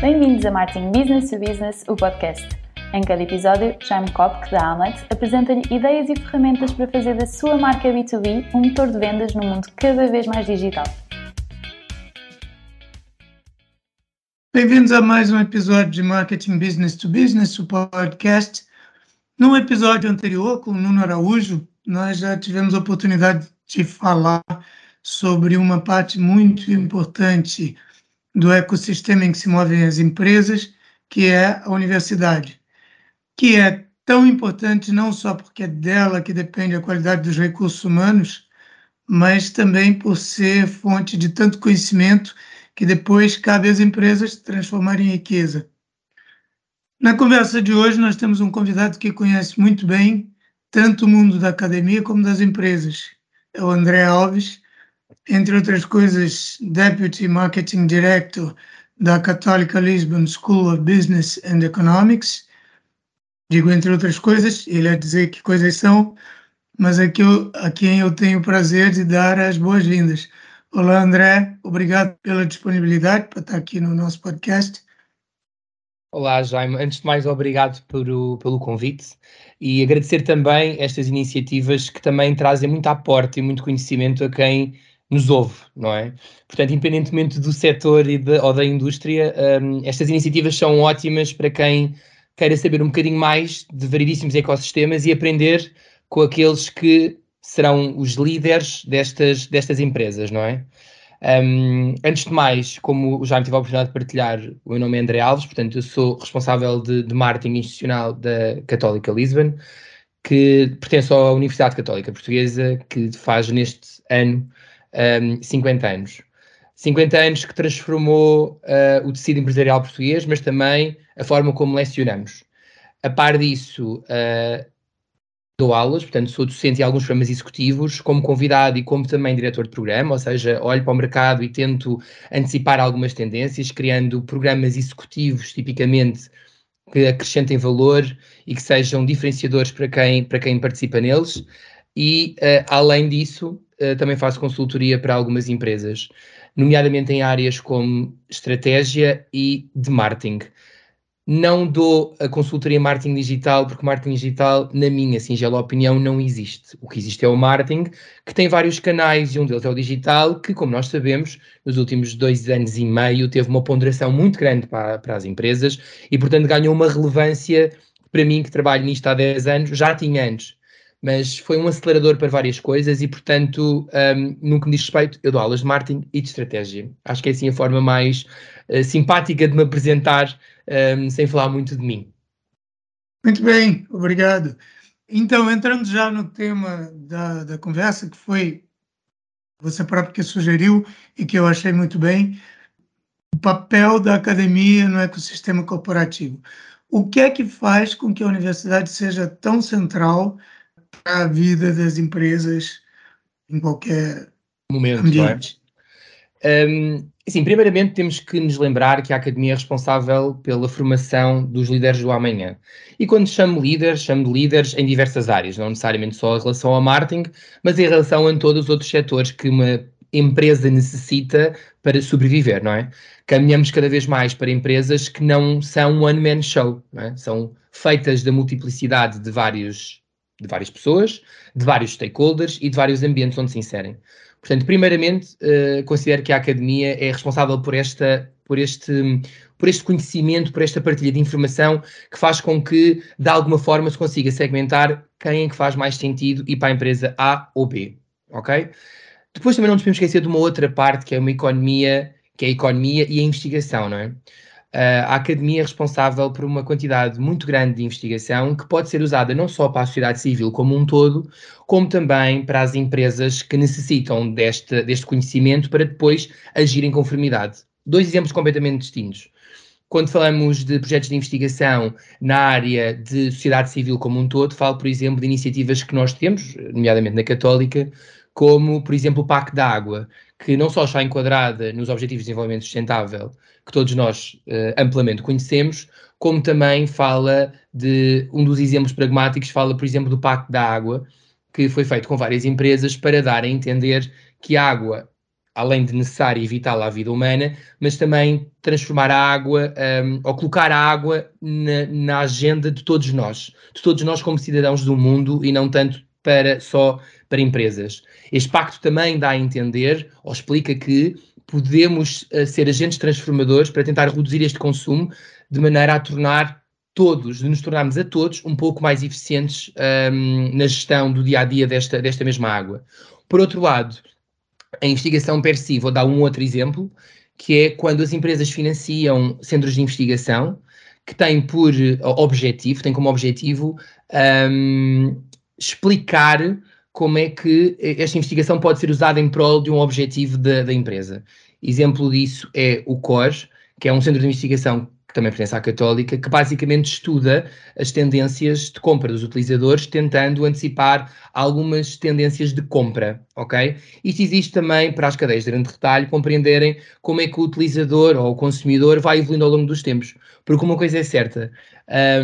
Bem-vindos a Marketing Business to Business, o podcast. Em cada episódio, Jaime Kopk, da Amlet, apresenta-lhe ideias e ferramentas para fazer da sua marca B2B um motor de vendas num mundo cada vez mais digital. Bem-vindos a mais um episódio de Marketing Business to Business, o podcast. No episódio anterior, com o Nuno Araújo, nós já tivemos a oportunidade de falar sobre uma parte muito importante do ecossistema em que se movem as empresas, que é a universidade, que é tão importante não só porque é dela que depende a qualidade dos recursos humanos, mas também por ser fonte de tanto conhecimento que depois cabe às empresas transformar em riqueza. Na conversa de hoje, nós temos um convidado que conhece muito bem tanto o mundo da academia como das empresas. É o André Alves, entre outras coisas, Deputy Marketing Director da Católica Lisbon School of Business and Economics. Digo entre outras coisas, ele a dizer que coisas são, mas aqui eu, a quem eu tenho o prazer de dar as boas-vindas. Olá, André, obrigado pela disponibilidade para estar aqui no nosso podcast. Olá, Jaime. Antes de mais, obrigado por, pelo convite e agradecer também estas iniciativas que também trazem muito aporte e muito conhecimento a quem nos ouve, não é? Portanto, independentemente do setor e de, ou da indústria, um, estas iniciativas são ótimas para quem queira saber um bocadinho mais de variedíssimos ecossistemas e aprender com aqueles que serão os líderes destas, destas empresas, não é? Um, antes de mais, como já me tive a oportunidade de partilhar, o meu nome é André Alves, portanto, eu sou responsável de, de marketing institucional da Católica Lisbon, que pertence à Universidade Católica Portuguesa, que faz neste ano um, 50 anos. 50 anos que transformou uh, o tecido empresarial português, mas também a forma como lecionamos. A par disso, uh, dou aulas, portanto, sou docente em alguns programas executivos, como convidado e como também diretor de programa, ou seja, olho para o mercado e tento antecipar algumas tendências, criando programas executivos, tipicamente, que acrescentem valor e que sejam diferenciadores para quem, para quem participa neles. E, uh, além disso, uh, também faço consultoria para algumas empresas, nomeadamente em áreas como estratégia e de marketing. Não dou a consultoria marketing digital, porque marketing digital, na minha singela opinião, não existe. O que existe é o marketing, que tem vários canais e um deles é o digital, que, como nós sabemos, nos últimos dois anos e meio teve uma ponderação muito grande para, para as empresas e, portanto, ganhou uma relevância para mim, que trabalho nisto há 10 anos, já tinha antes mas foi um acelerador para várias coisas e, portanto, um, no que me diz respeito, eu dou aulas de marketing e de estratégia. Acho que é assim a forma mais uh, simpática de me apresentar, um, sem falar muito de mim. Muito bem, obrigado. Então, entrando já no tema da, da conversa, que foi você próprio que sugeriu e que eu achei muito bem, o papel da academia no ecossistema corporativo. O que é que faz com que a universidade seja tão central a vida das empresas em qualquer Momento, ambiente. É? Um, assim, primeiramente temos que nos lembrar que a academia é responsável pela formação dos líderes do amanhã. E quando chamo líderes, chamo de líderes em diversas áreas, não necessariamente só em relação ao marketing, mas em relação a todos os outros setores que uma empresa necessita para sobreviver, não é? Caminhamos cada vez mais para empresas que não são one-man show, é? são feitas da multiplicidade de vários de várias pessoas, de vários stakeholders e de vários ambientes onde se inserem. Portanto, primeiramente, uh, considero que a academia é responsável por, esta, por, este, por este conhecimento, por esta partilha de informação que faz com que, de alguma forma, se consiga segmentar quem é que faz mais sentido e para a empresa A ou B. Ok? Depois também não nos podemos esquecer de uma outra parte que é uma economia, que é a economia e a investigação, não é? A academia é responsável por uma quantidade muito grande de investigação que pode ser usada não só para a sociedade civil como um todo, como também para as empresas que necessitam deste, deste conhecimento para depois agir em conformidade. Dois exemplos completamente distintos. Quando falamos de projetos de investigação na área de sociedade civil como um todo, falo, por exemplo, de iniciativas que nós temos, nomeadamente na Católica, como, por exemplo, o PAC da Água, que não só está enquadrada nos Objetivos de Desenvolvimento Sustentável, que todos nós uh, amplamente conhecemos, como também fala de um dos exemplos pragmáticos, fala, por exemplo, do Pacto da Água, que foi feito com várias empresas para dar a entender que a água, além de necessária e vital à vida humana, mas também transformar a água um, ou colocar a água na, na, agenda de todos nós, de todos nós como cidadãos do mundo e não tanto para só para empresas. Este pacto também dá a entender ou explica que podemos uh, ser agentes transformadores para tentar reduzir este consumo de maneira a tornar todos, de nos tornarmos a todos um pouco mais eficientes um, na gestão do dia a dia desta, desta mesma água. Por outro lado, a investigação per si, vou dar um outro exemplo, que é quando as empresas financiam centros de investigação que têm por objetivo, têm como objetivo um, explicar como é que esta investigação pode ser usada em prol de um objetivo da, da empresa. Exemplo disso é o COR, que é um centro de investigação que também pertence à Católica, que basicamente estuda as tendências de compra dos utilizadores, tentando antecipar algumas tendências de compra, ok? Isto existe também para as cadeias de grande retalho compreenderem como é que o utilizador ou o consumidor vai evoluindo ao longo dos tempos. Porque uma coisa é certa,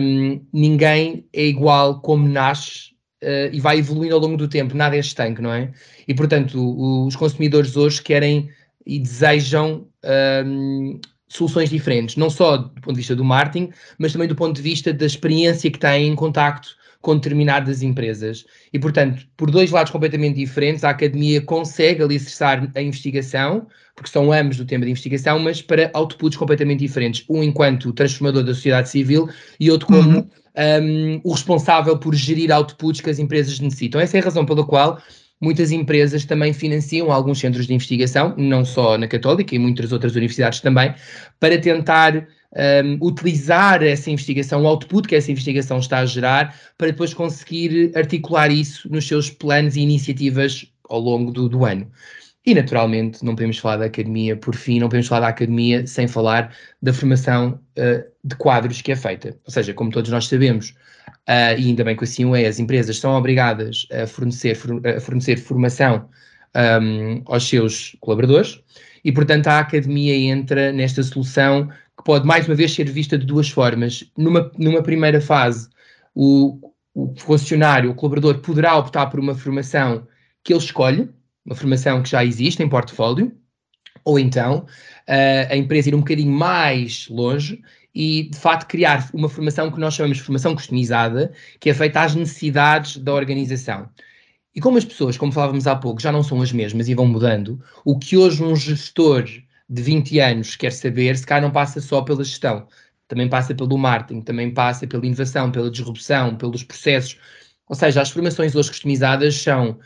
um, ninguém é igual como nasce uh, e vai evoluindo ao longo do tempo, nada é estanque, não é? E portanto, o, os consumidores hoje querem e desejam um, soluções diferentes, não só do ponto de vista do marketing, mas também do ponto de vista da experiência que têm em contacto com determinadas empresas. E, portanto, por dois lados completamente diferentes, a academia consegue alicerçar a investigação, porque são ambos do tema de investigação, mas para outputs completamente diferentes. Um enquanto transformador da sociedade civil e outro como uhum. um, o responsável por gerir outputs que as empresas necessitam. Essa é a razão pela qual muitas empresas também financiam alguns centros de investigação, não só na Católica e muitas outras universidades também, para tentar um, utilizar essa investigação, o output que essa investigação está a gerar, para depois conseguir articular isso nos seus planos e iniciativas ao longo do, do ano. E, naturalmente, não podemos falar da academia, por fim, não podemos falar da academia sem falar da formação uh, de quadros que é feita. Ou seja, como todos nós sabemos, uh, e ainda bem que assim o é, as empresas são obrigadas a fornecer, a fornecer formação um, aos seus colaboradores e, portanto, a academia entra nesta solução pode, mais uma vez, ser vista de duas formas. Numa, numa primeira fase, o, o funcionário, o colaborador, poderá optar por uma formação que ele escolhe, uma formação que já existe em portfólio, ou então uh, a empresa ir um bocadinho mais longe e, de facto, criar uma formação que nós chamamos de formação customizada, que é feita às necessidades da organização. E como as pessoas, como falávamos há pouco, já não são as mesmas e vão mudando, o que hoje um gestor de 20 anos quer saber, se cá não passa só pela gestão, também passa pelo marketing, também passa pela inovação, pela disrupção, pelos processos. Ou seja, as formações hoje customizadas são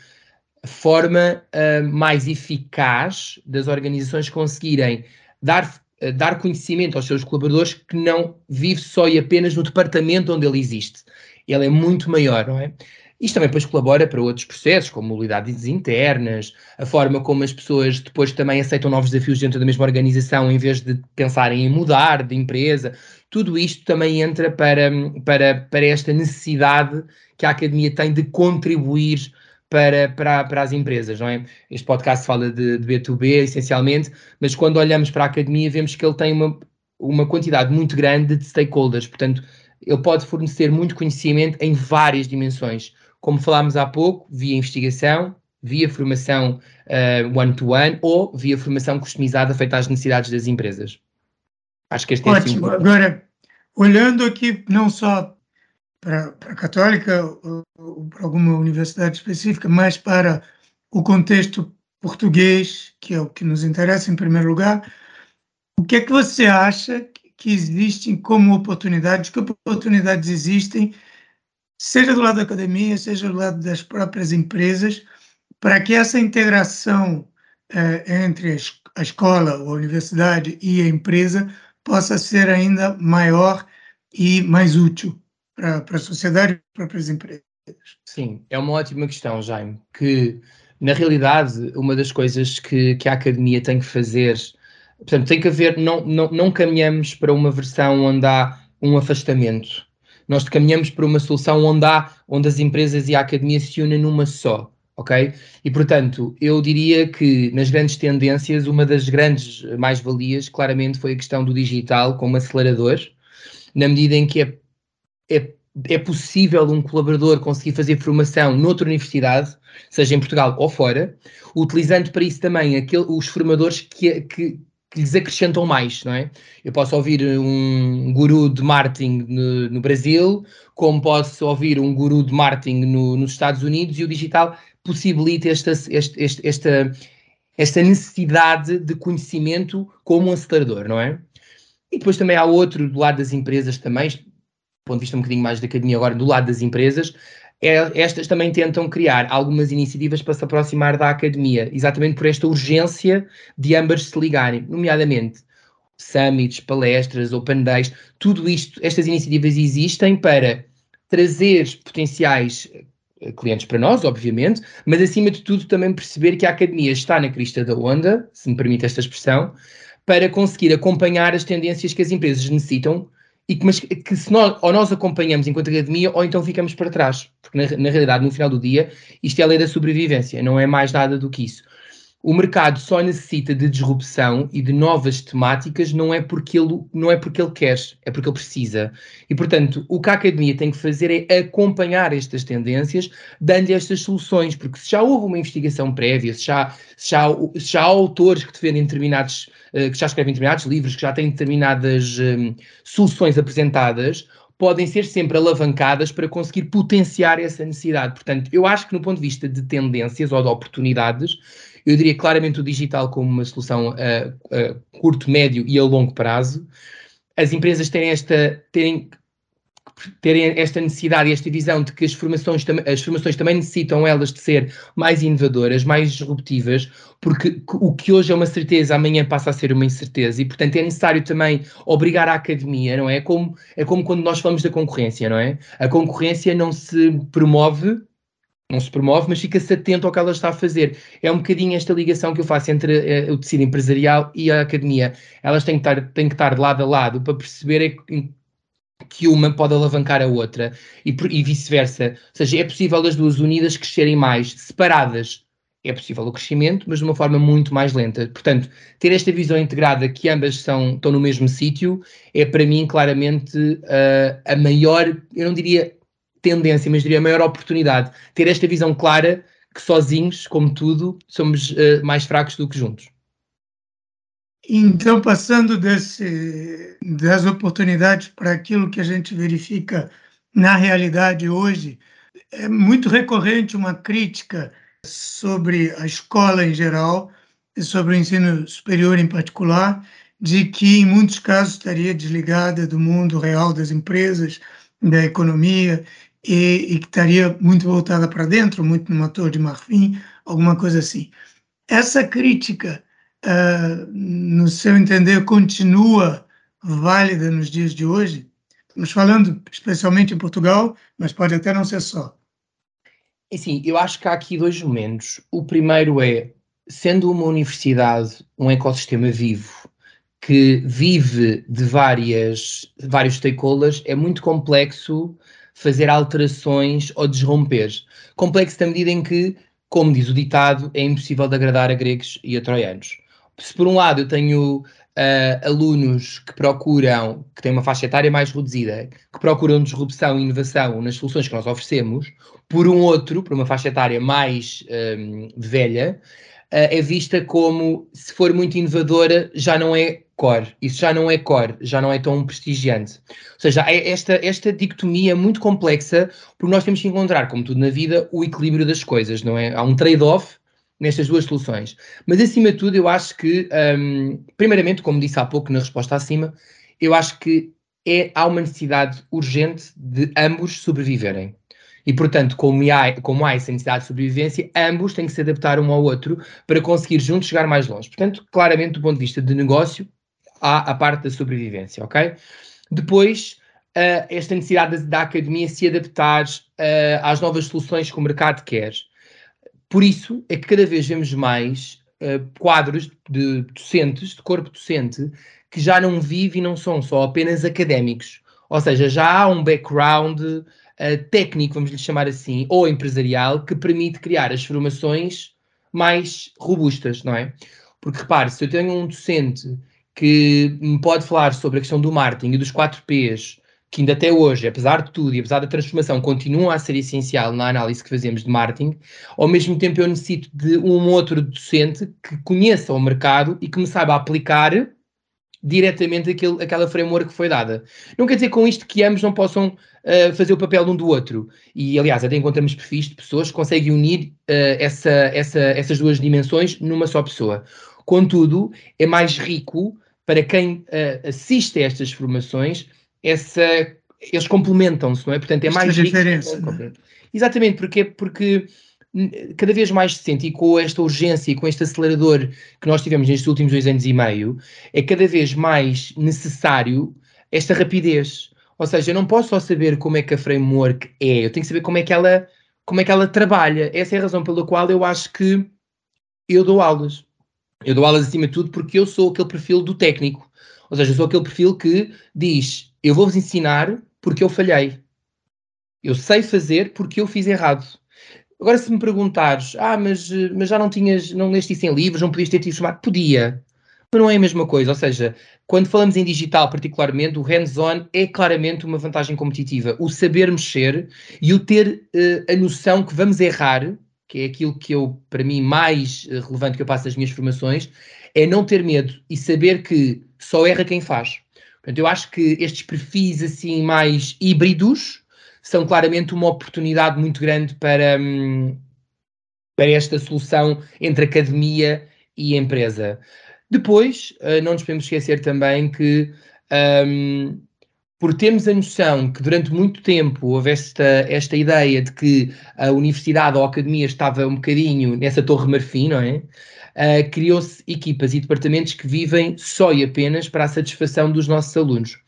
a forma uh, mais eficaz das organizações conseguirem dar dar conhecimento aos seus colaboradores que não vive só e apenas no departamento onde ele existe. Ele é muito maior, não é? Isto também depois colabora para outros processos, como mobilidades internas, a forma como as pessoas depois também aceitam novos desafios dentro da mesma organização em vez de pensarem em mudar de empresa. Tudo isto também entra para, para, para esta necessidade que a academia tem de contribuir para, para, para as empresas, não é? Este podcast fala de, de B2B essencialmente, mas quando olhamos para a academia vemos que ele tem uma, uma quantidade muito grande de stakeholders, portanto, ele pode fornecer muito conhecimento em várias dimensões, como falámos há pouco, via investigação, via formação uh, one-to-one -one, ou via formação customizada feita às necessidades das empresas. Acho que este é Ótimo. Assim, Agora, olhando aqui não só para, para a Católica ou para alguma universidade específica, mas para o contexto português, que é o que nos interessa em primeiro lugar. O que é que você acha que existem como oportunidades? Que oportunidades existem, seja do lado da academia, seja do lado das próprias empresas, para que essa integração eh, entre a escola, a universidade e a empresa possa ser ainda maior e mais útil? para, para a sociedade e para as empresas? Sim, é uma ótima questão, Jaime, que na realidade uma das coisas que, que a academia tem que fazer, portanto, tem que haver, não, não, não caminhamos para uma versão onde há um afastamento. Nós caminhamos para uma solução onde há, onde as empresas e a academia se unem numa só, ok? E portanto, eu diria que nas grandes tendências, uma das grandes mais-valias, claramente, foi a questão do digital como acelerador, na medida em que é é é possível um colaborador conseguir fazer formação noutra universidade, seja em Portugal ou fora, utilizando para isso também aquele, os formadores que, que, que lhes acrescentam mais, não é? Eu posso ouvir um guru de marketing no, no Brasil, como posso ouvir um guru de marketing no, nos Estados Unidos, e o digital possibilita esta, esta, esta, esta necessidade de conhecimento como um acelerador, não é? E depois também há outro do lado das empresas também, do ponto de vista um bocadinho mais da academia agora, do lado das empresas, estas também tentam criar algumas iniciativas para se aproximar da academia, exatamente por esta urgência de ambas se ligarem, nomeadamente summits, palestras, open days, tudo isto, estas iniciativas existem para trazer potenciais eh, clientes para nós, obviamente, mas acima de tudo também perceber que a academia está na crista da onda, se me permite esta expressão, para conseguir acompanhar as tendências que as empresas necessitam e que, mas, que se nós, ou nós acompanhamos enquanto academia ou então ficamos para trás. Porque na, na realidade, no final do dia, isto é a lei da sobrevivência, não é mais nada do que isso. O mercado só necessita de disrupção e de novas temáticas, não é porque ele, não é porque ele quer, é porque ele precisa. E, portanto, o que a academia tem que fazer é acompanhar estas tendências, dando-lhe estas soluções, porque se já houve uma investigação prévia, se já, se já, se já há autores que defendem determinados, uh, que já escrevem determinados livros, que já têm determinadas um, soluções apresentadas, podem ser sempre alavancadas para conseguir potenciar essa necessidade. Portanto, eu acho que no ponto de vista de tendências ou de oportunidades, eu diria claramente o digital como uma solução a, a curto, médio e a longo prazo. As empresas terem esta, terem, terem esta necessidade e esta visão de que as formações, as formações também necessitam elas de ser mais inovadoras, mais disruptivas, porque o que hoje é uma certeza, amanhã passa a ser uma incerteza, e portanto é necessário também obrigar a academia, não é? É como, é como quando nós falamos da concorrência, não é? A concorrência não se promove não se promove, mas fica-se atento ao que ela está a fazer. É um bocadinho esta ligação que eu faço entre uh, o tecido empresarial e a academia. Elas têm que, estar, têm que estar lado a lado para perceber que uma pode alavancar a outra e, e vice-versa. Ou seja, é possível as duas unidas crescerem mais, separadas. É possível o crescimento, mas de uma forma muito mais lenta. Portanto, ter esta visão integrada que ambas são, estão no mesmo sítio é para mim claramente uh, a maior, eu não diria tendência, mas diria a maior oportunidade, ter esta visão clara que sozinhos, como tudo, somos uh, mais fracos do que juntos. Então, passando desse, das oportunidades para aquilo que a gente verifica na realidade hoje, é muito recorrente uma crítica sobre a escola em geral e sobre o ensino superior em particular, de que em muitos casos estaria desligada do mundo real das empresas, da economia, e, e que estaria muito voltada para dentro, muito no motor de marfim, alguma coisa assim. Essa crítica, uh, no seu entender, continua válida nos dias de hoje? Estamos falando especialmente em Portugal, mas pode até não ser só. Sim, eu acho que há aqui dois momentos. O primeiro é, sendo uma universidade um ecossistema vivo, que vive de várias, vários stakeholders, é muito complexo fazer alterações ou desromper. Complexo na medida em que, como diz o ditado, é impossível de agradar a gregos e a troianos. Se por um lado eu tenho uh, alunos que procuram, que têm uma faixa etária mais reduzida, que procuram disrupção e inovação nas soluções que nós oferecemos, por um outro, por uma faixa etária mais um, velha, uh, é vista como, se for muito inovadora, já não é core. Isso já não é core, já não é tão prestigiante. Ou seja, é esta, esta dicotomia muito complexa, porque nós temos que encontrar, como tudo na vida, o equilíbrio das coisas, não é? Há um trade-off nestas duas soluções. Mas, acima de tudo, eu acho que, um, primeiramente, como disse há pouco na resposta acima, eu acho que é, há uma necessidade urgente de ambos sobreviverem. E, portanto, como há, como há essa necessidade de sobrevivência, ambos têm que se adaptar um ao outro para conseguir juntos chegar mais longe. Portanto, claramente, do ponto de vista de negócio, há a parte da sobrevivência, ok? Depois, uh, esta necessidade da, academia se adaptar uh, às novas soluções que o mercado quer. Por isso é que cada vez vemos mais uh, quadros de docentes, de corpo docente, que já não vivem e não são só apenas académicos. Ou seja, já há um background técnico, vamos lhe chamar assim, ou empresarial, que permite criar as formações mais robustas, não é? Porque repare, se eu tenho um docente que me pode falar sobre a questão do marketing e dos 4 Ps que ainda até hoje, apesar de tudo e apesar da transformação, continua a ser essencial na análise que fazemos de marketing, ao mesmo tempo eu necessito de um outro docente que conheça o mercado e que me saiba aplicar diretamente aquele, aquela framework que foi dada. Não quer dizer com isto que ambos não possam uh, fazer o papel um do outro. E, aliás, até encontramos perfis de pessoas que conseguem unir uh, essa, essa, essas duas dimensões numa só pessoa. Contudo, é mais rico para quem uh, assiste a estas formações, essa, eles complementam-se, não é? Portanto, é mais rico. Diferença, é? Exatamente, porque, porque cada vez mais se sente, e com esta urgência e com este acelerador que nós tivemos nestes últimos dois anos e meio, é cada vez mais necessário esta rapidez. Ou seja, eu não posso só saber como é que a framework é, eu tenho que saber como é que ela, como é que ela trabalha. Essa é a razão pela qual eu acho que eu dou aulas. Eu dou aulas acima de tudo porque eu sou aquele perfil do técnico. Ou seja, eu sou aquele perfil que diz: eu vou-vos ensinar porque eu falhei. Eu sei fazer porque eu fiz errado. Agora, se me perguntares, ah, mas, mas já não tinhas, não leste isso em livros, não podias ter tido chamado? Podia, mas não é a mesma coisa. Ou seja, quando falamos em digital, particularmente, o hands-on é claramente uma vantagem competitiva. O saber mexer e o ter uh, a noção que vamos errar, que é aquilo que eu, para mim, mais uh, relevante que eu passo nas minhas formações, é não ter medo e saber que só erra quem faz. Portanto, eu acho que estes perfis assim mais híbridos são claramente uma oportunidade muito grande para, hum, para esta solução entre academia e empresa. Depois, uh, não nos podemos esquecer também que, um, por termos a noção que durante muito tempo houve esta, esta ideia de que a universidade ou a academia estava um bocadinho nessa torre marfim, não é? Uh, criou-se equipas e departamentos que vivem só e apenas para a satisfação dos nossos alunos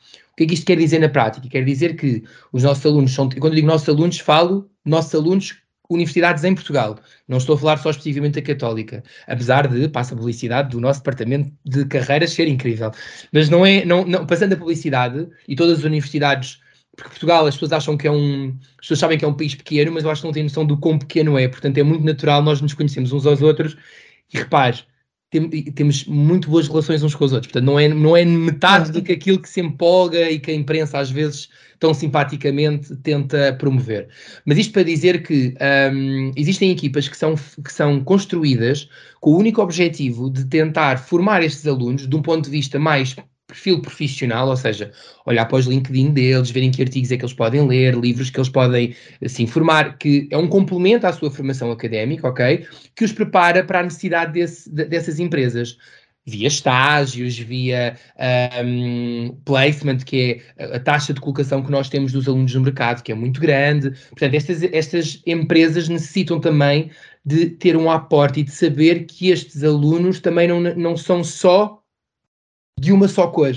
que é que isto quer dizer na prática? Quer dizer que os nossos alunos são, quando digo nossos alunos, falo nossos alunos universidades em Portugal. Não estou a falar só especificamente da Católica, apesar de, passa a publicidade, do nosso departamento de carreiras ser incrível. Mas não é, não, não, passando a publicidade, e todas as universidades, porque Portugal as pessoas acham que é um, as pessoas sabem que é um país pequeno, mas eu acho que não têm noção do quão pequeno é, portanto é muito natural nós nos conhecemos uns aos outros, e repare, tem, temos muito boas relações uns com os outros. Portanto, não é, não é metade do que aquilo que se empolga e que a imprensa às vezes tão simpaticamente tenta promover. Mas isto para dizer que um, existem equipas que são, que são construídas com o único objetivo de tentar formar estes alunos de um ponto de vista mais perfil profissional, ou seja, olhar para os LinkedIn deles, verem que artigos é que eles podem ler, livros que eles podem se informar, que é um complemento à sua formação académica, ok? Que os prepara para a necessidade desse, dessas empresas. Via estágios, via um, placement, que é a taxa de colocação que nós temos dos alunos no mercado, que é muito grande. Portanto, estas, estas empresas necessitam também de ter um aporte e de saber que estes alunos também não, não são só de uma só cor.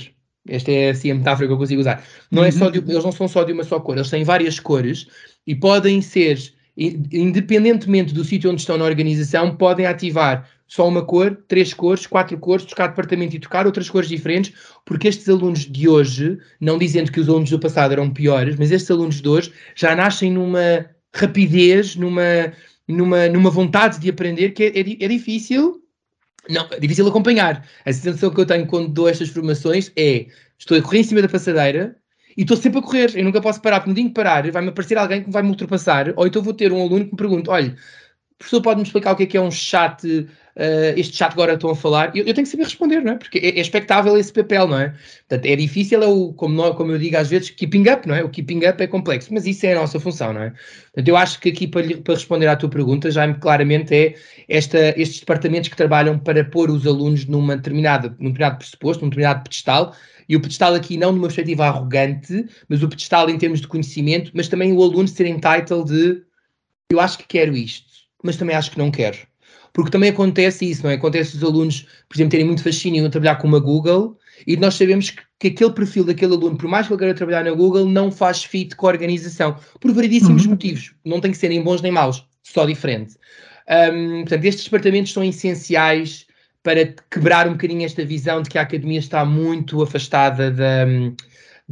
Esta é assim a metáfora que eu consigo usar. Não uhum. é só de, uhum. eles não são só de uma só cor, eles têm várias cores e podem ser, independentemente do sítio onde estão na organização, podem ativar só uma cor, três cores, quatro cores, tocar departamento e tocar outras cores diferentes, porque estes alunos de hoje, não dizendo que os alunos do passado eram piores, mas estes alunos de hoje já nascem numa rapidez, numa, numa, numa vontade de aprender que é, é, é difícil não, é difícil acompanhar. A sensação que eu tenho quando dou estas formações é estou a correr em cima da passadeira e estou sempre a correr. Eu nunca posso parar, porque no dia que parar vai-me aparecer alguém que vai me ultrapassar, ou então vou ter um aluno que me pergunta: olha, professor pode-me explicar o que é que é um chat, uh, este chat agora estão a falar? Eu, eu, tenho que saber responder, não é? Porque é, é expectável esse papel, não é? Portanto, é difícil, é o, como, nós, como eu digo às vezes, keeping up, não é? O keeping up é complexo, mas isso é a nossa função, não é? Portanto, eu acho que aqui para, para responder à tua pergunta, já claramente é esta, estes departamentos que trabalham para pôr os alunos numa determinada, num determinado pressuposto, num determinado pedestal, e o pedestal aqui não numa perspectiva arrogante, mas o pedestal em termos de conhecimento, mas também o aluno ser entitled de eu acho que quero isto mas também acho que não quero. Porque também acontece isso, não é? Acontece os alunos, por exemplo, terem muito fascínio em trabalhar com uma Google e nós sabemos que, que, aquele perfil daquele aluno, por mais que ele queira trabalhar na Google, não faz fit com a organização, por variedíssimos uhum. motivos. Não tem que ser nem bons nem maus, só diferente. Um, portanto, estes departamentos são essenciais para quebrar um bocadinho esta visão de que a academia está muito afastada da,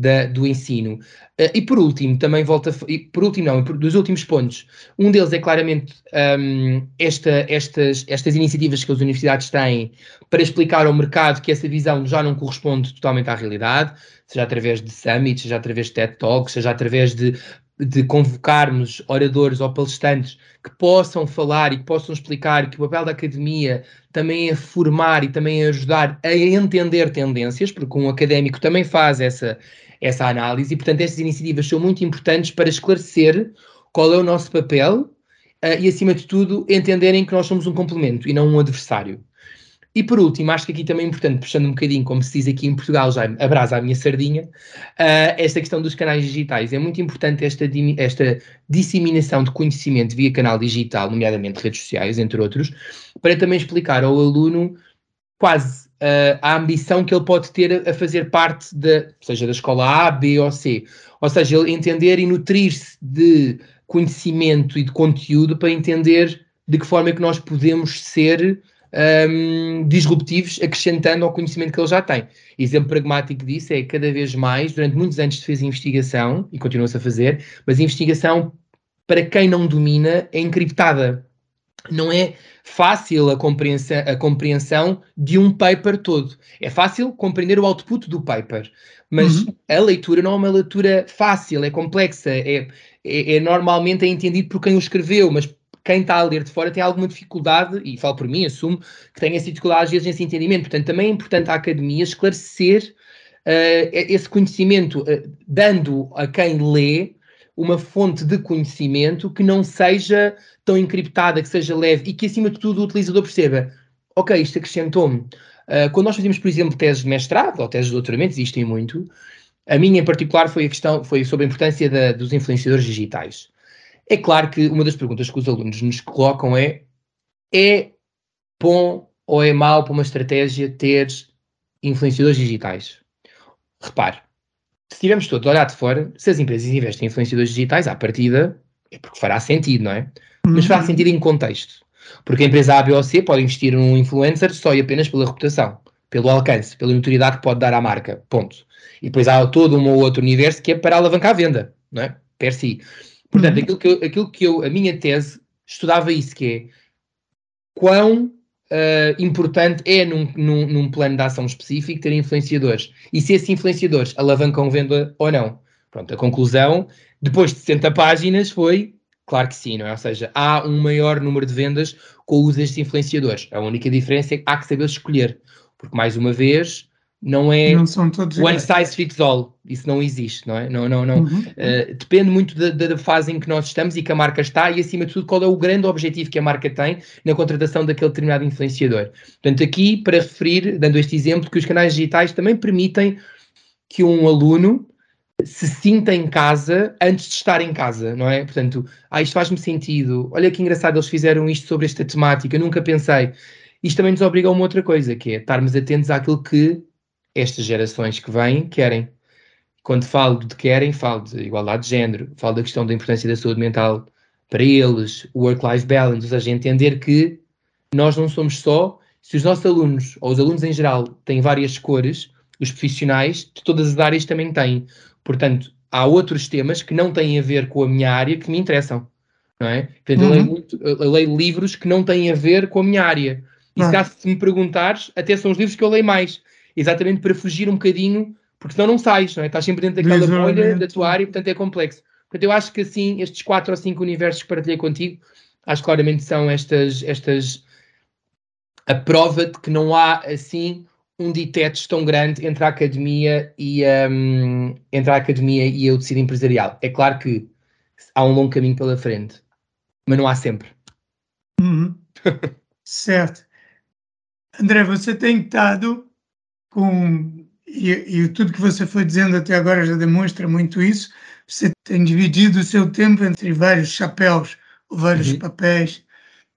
da, do ensino. Uh, e por último, também volta, e por último não, dos últimos pontos, um deles é claramente um, esta, estas, estas iniciativas que as universidades têm para explicar ao mercado que essa visão já não corresponde totalmente à realidade, seja através de summits, seja através de TED Talks, seja através de, de convocarmos oradores ou palestrantes que possam falar e que possam explicar que o papel da academia também é formar e também é ajudar a entender tendências, porque um académico também faz essa, essa análise, e portanto estas iniciativas são muito importantes para esclarecer qual é o nosso papel uh, e, acima de tudo, entenderem que nós somos um complemento e não um adversário. E por último, acho que aqui também é importante, puxando um bocadinho, como se diz aqui em Portugal, já abraça a minha sardinha, uh, esta questão dos canais digitais. É muito importante esta, esta disseminação de conhecimento via canal digital, nomeadamente redes sociais, entre outros, para também explicar ao aluno quase uh, a ambição que ele pode ter a fazer parte, de, seja da escola A, B ou C. Ou seja, ele entender e nutrir-se de conhecimento e de conteúdo para entender de que forma é que nós podemos ser um, disruptivos, acrescentando ao conhecimento que ele já tem. Exemplo pragmático disso é cada vez mais, durante muitos anos se fez investigação, e continua-se a fazer, mas investigação, para quem não domina, é encriptada. Não é fácil a compreensão, a compreensão de um paper todo. É fácil compreender o output do paper, mas uhum. a leitura não é uma leitura fácil, é complexa, é, é, é normalmente é entendido por quem o escreveu, mas quem está a ler de fora tem alguma dificuldade, e falo por mim, assumo, que tem essa dificuldade às vezes nesse entendimento. Portanto, também é importante a academia esclarecer uh, esse conhecimento, uh, dando a quem lê uma fonte de conhecimento que não seja tão encriptada, que seja leve e que, acima de tudo, o utilizador perceba: ok, isto acrescentou-me. Uh, quando nós fazemos, por exemplo, teses de mestrado ou teses de doutoramento, existem muito. A minha em particular foi a questão, foi sobre a importância da, dos influenciadores digitais. É claro que uma das perguntas que os alunos nos colocam é: é bom ou é mau para uma estratégia ter influenciadores digitais? Repare, se estivermos todos a olhar de fora, se as empresas investem em influenciadores digitais, à partida é porque fará sentido, não é? Mas fará uhum. sentido em contexto. Porque a empresa A, B ou C pode investir num influencer só e apenas pela reputação, pelo alcance, pela notoriedade que pode dar à marca. Ponto. E depois há todo um ou outro universo que é para alavancar a venda, não é? Per si. Portanto, uhum. aquilo, que eu, aquilo que eu, a minha tese estudava isso, que é quão uh, importante é num, num, num, plano de ação específico ter influenciadores. E se esses influenciadores alavancam venda ou não. Pronto, a conclusão, depois de 60 páginas, foi claro que sim, não é? Ou seja, há um maior número de vendas com o uso destes influenciadores. A única diferença é que há que saber escolher. Porque, mais uma vez, não é não one size fits all. Isso não existe, não é? Não, não, não. Uhum. Uh, depende muito da, da, fase em que nós estamos e que a marca está e, acima de tudo, qual é o grande objetivo que a marca tem na contratação daquele determinado influenciador. Portanto, aqui, para referir, dando este exemplo, que os canais digitais também permitem que um aluno se sinta em casa antes de estar em casa, não é? Portanto, ah, isto faz-me sentido. Olha que engraçado, eles fizeram isto sobre esta temática, eu nunca pensei. Isto também nos obriga a uma outra coisa, que é estarmos atentos àquilo que estas gerações que vêm querem. Quando falo de querem, falo de igualdade de género, falo da questão da importância da saúde mental para eles, o work-life balance, ou seja, entender que nós não somos só, se os nossos alunos, ou os alunos em geral, têm várias cores, os profissionais de todas as áreas também têm. Portanto, há outros temas que não têm a ver com a minha área que me interessam. Não é? Portanto, uhum. eu, leio uhum. muito, eu, leio livros que não têm a ver com a minha área. E se, se me perguntares, até são os livros que eu leio mais exatamente para fugir um bocadinho, porque senão não sais, não é? Estás sempre dentro daquela bolha da tua área, portanto é complexo. Portanto, eu acho que assim, estes quatro ou cinco universos que partilhei contigo, acho que claramente são estas, estas a prova de que não há assim um ditetes tão grande entre a academia e um, entre a academia e o tecido empresarial. É claro que há um longo caminho pela frente, mas não há sempre. Uhum. certo. André, você tem estado com e, e, tudo que você foi dizendo até agora já demonstra muito isso. Você tem dividido o seu tempo entre vários chapéus, ou vários uhum. papéis,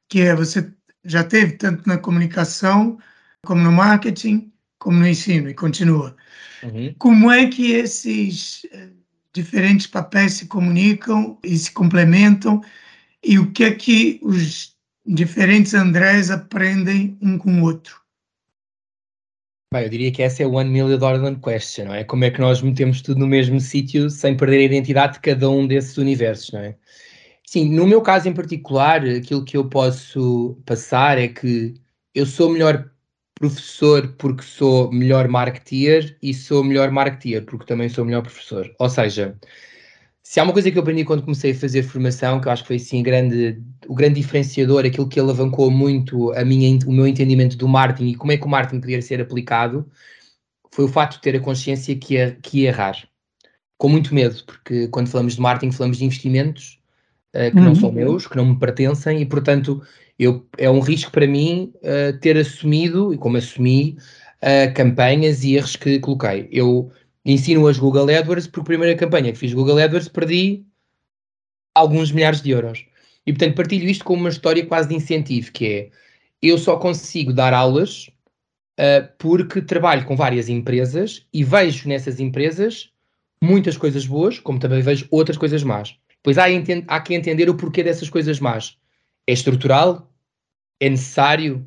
que é você já teve tanto na comunicação como no marketing, como no ensino e continua. Uhum. Como é que esses eh, diferentes papéis se comunicam e se complementam e o que é que os diferentes Andrés aprendem um com o outro? Bem, eu diria que essa é o one million dollar question, não é? Como é que nós metemos tudo no mesmo sítio sem perder a identidade de cada um desses universos, não é? Sim, no meu caso em particular, aquilo que eu posso passar é que eu sou melhor professor porque sou melhor marketeer e sou melhor marketeer porque também sou melhor professor. Ou seja, se há uma coisa que eu aprendi quando comecei a fazer formação, que eu acho que foi assim grande, o grande diferenciador, aquilo que alavancou muito a minha, o meu entendimento do marketing e como é que o marketing podia ser aplicado, foi o facto de ter a consciência que ia, que ia errar. Com muito medo, porque quando falamos de marketing falamos de investimentos uh, que uhum. não são meus, que não me pertencem e, portanto, eu, é um risco para mim uh, ter assumido, e como assumi, uh, campanhas e erros que coloquei. Eu ensino as Google AdWords, porque a primeira campanha que fiz Google AdWords perdi alguns milhares de euros. E portanto partilho isto com uma história quase de incentivo, que é eu só consigo dar aulas uh, porque trabalho com várias empresas e vejo nessas empresas muitas coisas boas, como também vejo outras coisas más. Pois há, há que entender o porquê dessas coisas más. É estrutural? É necessário?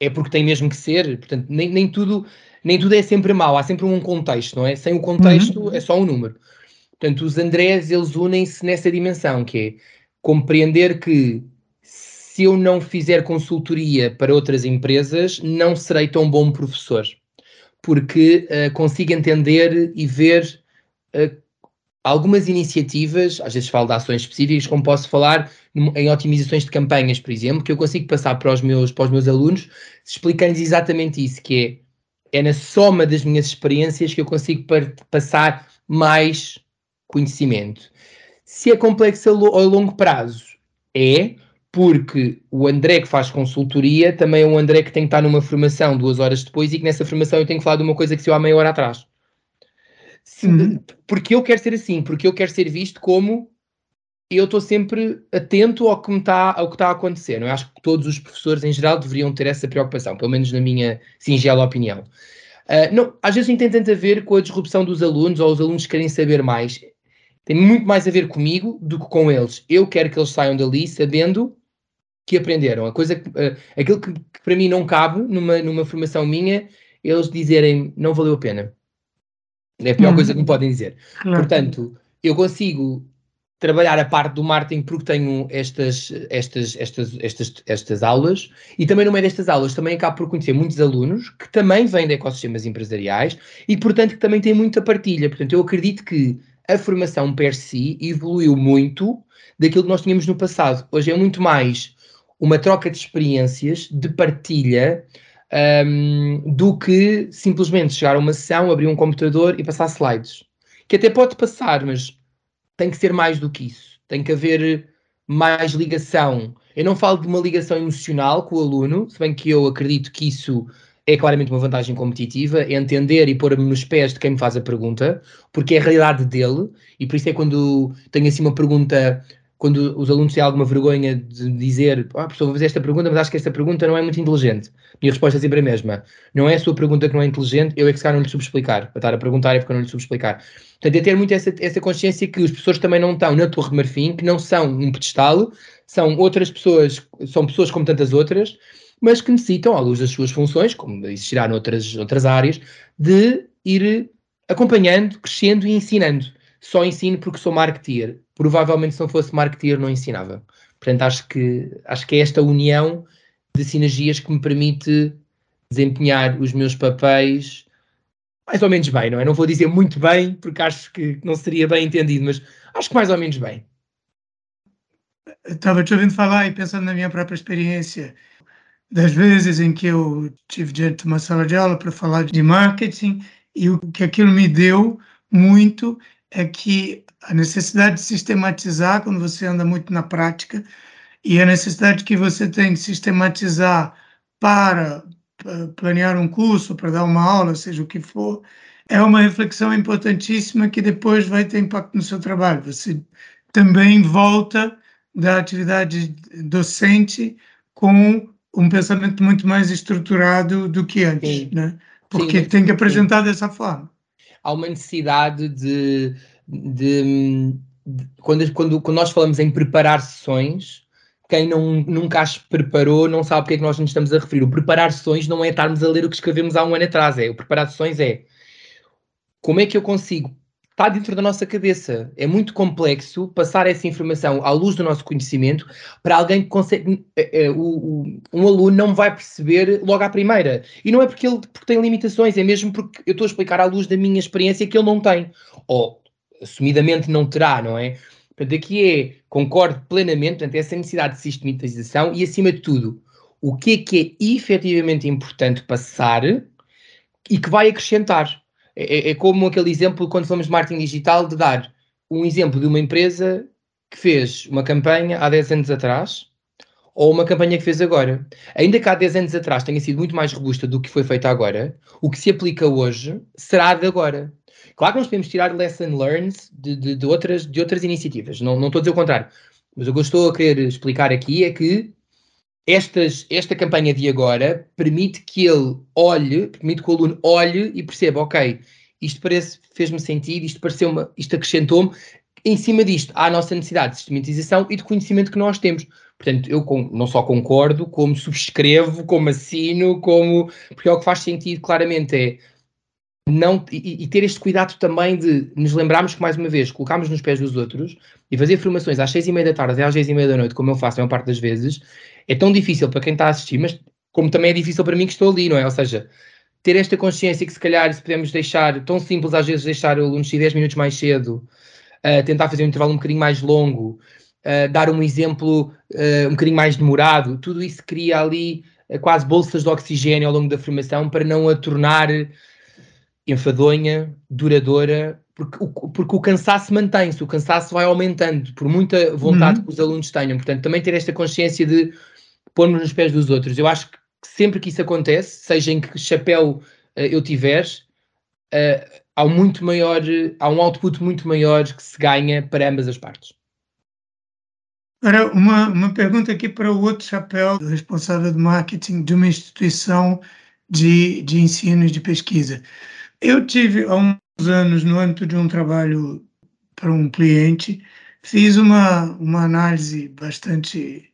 É porque tem mesmo que ser? Portanto, nem, nem tudo nem tudo é sempre mau, há sempre um contexto, não é? Sem o contexto uhum. é só um número. Portanto, os Andrés, eles unem-se nessa dimensão, que é compreender que se eu não fizer consultoria para outras empresas, não serei tão bom professor, porque uh, consigo entender e ver uh, algumas iniciativas, às vezes falo de ações específicas, como posso falar em otimizações de campanhas, por exemplo, que eu consigo passar para os meus, para os meus alunos, explicando-lhes exatamente isso, que é é na soma das minhas experiências que eu consigo passar mais conhecimento. Se é complexo a longo prazo, é porque o André que faz consultoria também é um André que tem que estar numa formação duas horas depois e que nessa formação eu tenho que falar de uma coisa que se eu há meia hora atrás. Se, uhum. Porque eu quero ser assim, porque eu quero ser visto como eu estou sempre atento ao que está está a acontecer. Não é? Acho que todos os professores em geral deveriam ter essa preocupação, pelo menos na minha singela opinião. Uh, não, às vezes não tem tanto a ver com a disrupção dos alunos ou os alunos querem saber mais. Tem muito mais a ver comigo do que com eles. Eu quero que eles saiam dali sabendo que aprenderam. A coisa que, uh, aquilo que, que, para mim não cabe numa, numa formação minha, eles dizerem não valeu a pena. É a pior uhum. coisa que me podem dizer. Portanto, eu consigo trabalhar a parte do marketing porque tenho estas, estas, estas, estas, estas aulas e também no meio destas aulas também acabo por conhecer muitos alunos que também vêm de ecossistemas empresariais e portanto que também têm muita partilha. Portanto, eu acredito que a formação per si evoluiu muito daquilo que nós tínhamos no passado. Hoje é muito mais uma troca de experiências, de partilha, um, do que simplesmente chegar a uma sessão, abrir um computador e passar slides. Que até pode passar, mas tem que ser mais do que isso. Tem que haver mais ligação. Eu não falo de uma ligação emocional com o aluno, se bem que eu acredito que isso é claramente uma vantagem competitiva, é entender e pôr-me nos pés de quem me faz a pergunta, porque é a realidade dele, e por isso é quando tenho assim uma pergunta, quando os alunos têm alguma vergonha de dizer, ah, professor, vou fazer esta pergunta, mas acho que esta pergunta não é muito inteligente. Minha resposta é sempre a mesma. Não é a sua pergunta que não é inteligente, eu é que se calhar não lhe subexplicar. Para estar a perguntar é porque eu não lhe subexplicar. Portanto, é ter muito essa, essa consciência que os professores também não estão na Torre de Marfim, que não são um pedestal, são outras pessoas, são pessoas como tantas outras, mas que necessitam, à luz das suas funções, como existirá noutras, outras áreas, de ir acompanhando, crescendo e ensinando. Só ensino porque sou marketeer. Provavelmente, se não fosse marketeer, não ensinava. Portanto, acho que, acho que é esta união de sinergias que me permite desempenhar os meus papéis mais ou menos bem, não é? Não vou dizer muito bem, porque acho que não seria bem entendido, mas acho que mais ou menos bem. Estava te ouvindo falar e pensando na minha própria experiência, das vezes em que eu tive diante de uma sala de aula para falar de marketing, e o que aquilo me deu muito é que a necessidade de sistematizar, quando você anda muito na prática, e a necessidade que você tem de sistematizar para planear um curso, para dar uma aula, seja o que for, é uma reflexão importantíssima que depois vai ter impacto no seu trabalho. Você também volta da atividade docente com um pensamento muito mais estruturado do que antes, Sim. né? Porque Sim, tem que apresentar dessa forma. Há uma necessidade de, de, de, quando, quando, quando nós falamos em preparar sessões, quem não, nunca as preparou não sabe o que é que nós nos estamos a referir. O preparar sessões não é estarmos a ler o que escrevemos há um ano atrás, é o preparar sessões é como é que eu consigo está dentro da nossa cabeça. É muito complexo passar essa informação à luz do nosso conhecimento para alguém que consegue. Uh, uh, um aluno não vai perceber logo à primeira. E não é porque ele porque tem limitações, é mesmo porque eu estou a explicar à luz da minha experiência que ele não tem. Ou assumidamente não terá, não é? Portanto, aqui é, concordo plenamente, portanto, essa necessidade de sistematização e, acima de tudo, o que é que é efetivamente importante passar e que vai acrescentar. É, é, é, como aquele exemplo quando falamos de marketing digital de dar um exemplo de uma empresa que fez uma campanha há 10 anos atrás ou uma campanha que fez agora. Ainda que há 10 anos atrás tenha sido muito mais robusta do que foi feita agora, o que se aplica hoje será de agora. Claro que nós podemos tirar lesson learned de, de, de, outras, de outras iniciativas, não, não estou a dizer o contrário, mas o que eu estou a querer explicar aqui é que estas, esta campanha de agora permite que ele olhe, permite que o aluno olhe e perceba, ok, isto parece, fez-me sentido, isto pareceu-me, isto acrescentou-me, em cima disto há a nossa necessidade de sistematização e de conhecimento que nós temos. Portanto, eu com, não só concordo, como subscrevo, como assino, como. Porque é o que faz sentido claramente é não e, e, ter este cuidado também de nos lembrarmos que, mais uma vez, colocamos nos pés dos outros e fazer formações às seis e meia da tarde às seis e meia da noite, como eu faço a maior parte das vezes, é tão difícil para quem está a assistir, mas como também é difícil para mim que estou ali, não é? Ou seja, ter esta consciência que se calhar se podemos deixar, tão simples às vezes deixar o aluno 10 minutos mais cedo, uh, tentar fazer um intervalo um bocadinho mais longo, uh, dar um exemplo uh, um bocadinho mais demorado, tudo isso cria ali quase bolsas de oxigênio ao longo da formação para não a tornar enfadonha, duradoura, porque o, porque o cansaço mantém-se, o cansaço vai aumentando por muita vontade uhum. que os alunos tenham. Portanto, também ter esta consciência de pôr-nos nos pés dos outros. Eu acho que sempre que isso acontece, seja em que chapéu uh, eu tiver, uh, há, um muito maior, há um output muito maior que se ganha para ambas as partes. Agora, uma, uma pergunta aqui para o outro chapéu, responsável de marketing de uma instituição de, de ensino e de pesquisa. Eu tive há uns anos, no âmbito de um trabalho para um cliente, fiz uma, uma análise bastante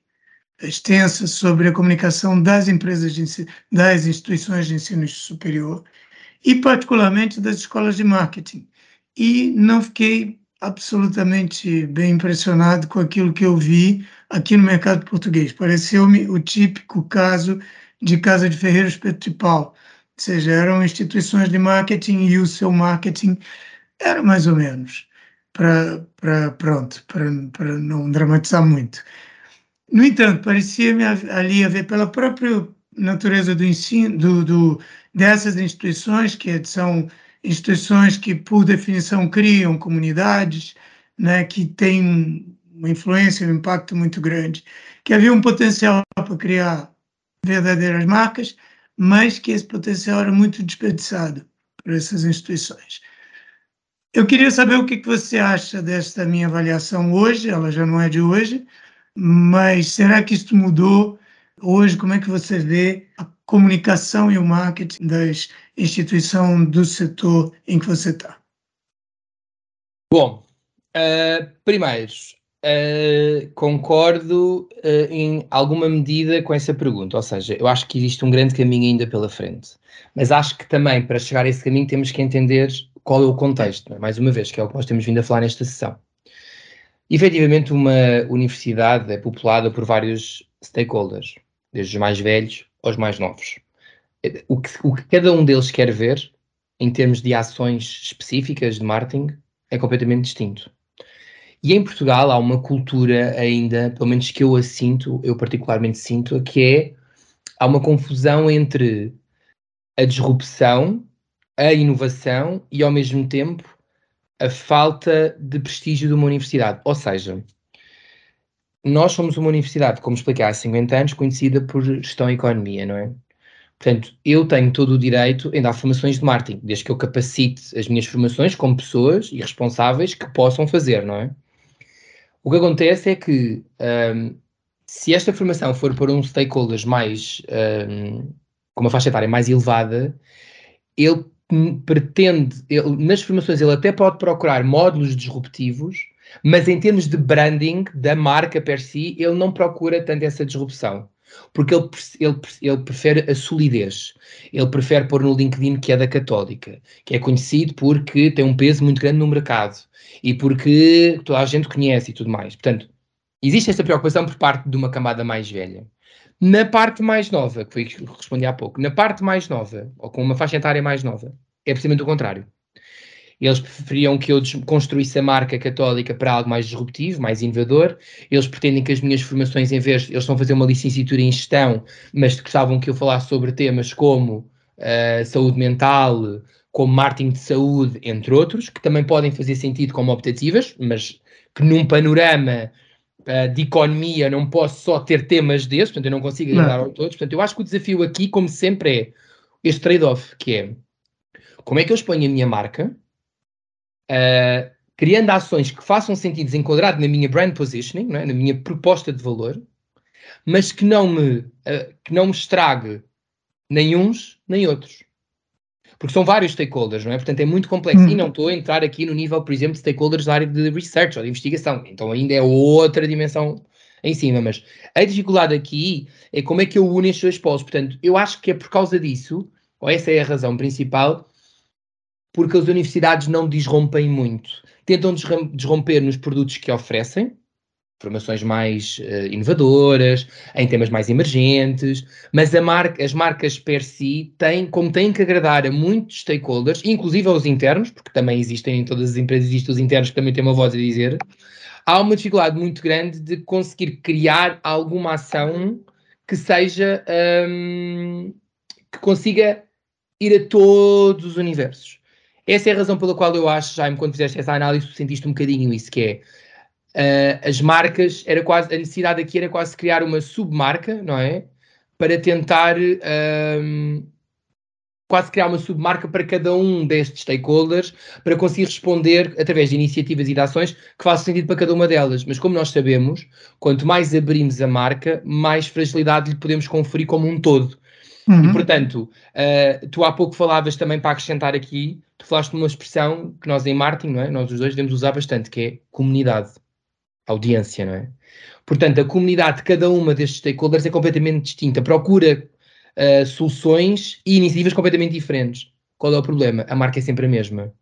extensa sobre a comunicação das empresas de das instituições de ensino superior e particularmente das escolas de marketing. E não fiquei absolutamente bem impressionado com aquilo que eu vi aqui no mercado português. Pareceu-me o típico caso de casa de ferreiro espeto de pau ou seja, eram instituições de marketing e o seu marketing era mais ou menos, para, pronto, para, não dramatizar muito. No entanto, parecia-me ali haver, pela própria natureza do ensino, do, do, dessas instituições, que são instituições que, por definição, criam comunidades, né, que têm uma influência, um impacto muito grande, que havia um potencial para criar verdadeiras marcas, mas que esse potencial era muito desperdiçado por essas instituições. Eu queria saber o que você acha desta minha avaliação hoje, ela já não é de hoje, mas será que isto mudou hoje? Como é que você vê a comunicação e o marketing das instituições do setor em que você está? Bom, uh, primeiro, Uh, concordo uh, em alguma medida com essa pergunta, ou seja, eu acho que existe um grande caminho ainda pela frente, mas acho que também para chegar a esse caminho temos que entender qual é o contexto, é? mais uma vez, que é o que nós temos vindo a falar nesta sessão. Efetivamente, uma universidade é populada por vários stakeholders, desde os mais velhos aos mais novos. O que, o que cada um deles quer ver, em termos de ações específicas de marketing, é completamente distinto. E em Portugal há uma cultura ainda, pelo menos que eu a sinto, eu particularmente sinto, que é há uma confusão entre a disrupção, a inovação e ao mesmo tempo a falta de prestígio de uma universidade. Ou seja, nós somos uma universidade, como expliquei há 50 anos, conhecida por gestão e economia, não é? Portanto, eu tenho todo o direito em dar formações de marketing, desde que eu capacite as minhas formações com pessoas e responsáveis que possam fazer, não é? O que acontece é que um, se esta formação for para um stakeholders mais um, com uma faixa etária mais elevada, ele pretende, ele, nas formações, ele até pode procurar módulos disruptivos, mas em termos de branding da marca per si, ele não procura tanto essa disrupção. Porque ele, ele, ele prefere a solidez. Ele prefere pôr no LinkedIn que é da Católica, que é conhecido porque tem um peso muito grande no mercado e porque toda a gente conhece e tudo mais. Portanto, existe essa preocupação por parte de uma camada mais velha. Na parte mais nova, que foi que respondi há pouco, na parte mais nova, ou com uma faixa etária mais nova, é precisamente o contrário. Eles preferiam que eu construísse a marca católica para algo mais disruptivo, mais inovador. Eles pretendem que as minhas formações, em vez, eles estão a fazer uma licenciatura em gestão, mas gostavam que eu falasse sobre temas como uh, saúde mental, como marketing de saúde, entre outros, que também podem fazer sentido como optativas, mas que num panorama uh, de economia não posso só ter temas desses, portanto eu não consigo agradar a todos. Portanto, eu acho que o desafio aqui, como sempre, é este trade-off, que é como é que eu exponho a minha marca uh, criando ações que façam sentido enquadrado na minha brand positioning, é? na minha proposta de valor, mas que não me, uh, que não me estrague nem uns nem outros. Porque são vários stakeholders, não é? Portanto, é muito complexo. Hum. E não estou a entrar aqui no nível, por exemplo, de stakeholders da área de research ou de investigação. Então, ainda é outra dimensão em cima. Mas a dificuldade aqui é como é que eu uno estes dois polos. Portanto, eu acho que é por causa disso, ou essa é a razão principal, porque as universidades não disrompem muito. Tentam desromper nos produtos que oferecem, formações mais uh, inovadoras, em temas mais emergentes, mas marca, as marcas per si têm, como têm que agradar a muitos stakeholders, inclusive aos internos, porque também existem em todas as empresas, existem os internos que também têm uma voz a dizer, há uma dificuldade muito grande de conseguir criar alguma ação que seja um, que consiga ir a todos os universos. Essa é a razão pela qual eu acho, Jaime, quando fizeste essa análise, sentiste um bocadinho isso, que é uh, as marcas, era quase, a necessidade aqui era quase criar uma submarca, não é? Para tentar um, quase criar uma submarca para cada um destes stakeholders, para conseguir responder através de iniciativas e de ações que façam sentido para cada uma delas. Mas como nós sabemos, quanto mais abrimos a marca, mais fragilidade lhe podemos conferir como um todo. Uhum. E, portanto, uh, tu há pouco falavas também para acrescentar aqui, tu falaste de uma expressão que nós em marketing, não é? Nós os dois devemos usar bastante, que é comunidade, audiência, não é? Portanto, a comunidade de cada uma destes stakeholders é completamente distinta, procura uh, soluções e iniciativas completamente diferentes. Qual é o problema? A marca é sempre a mesma.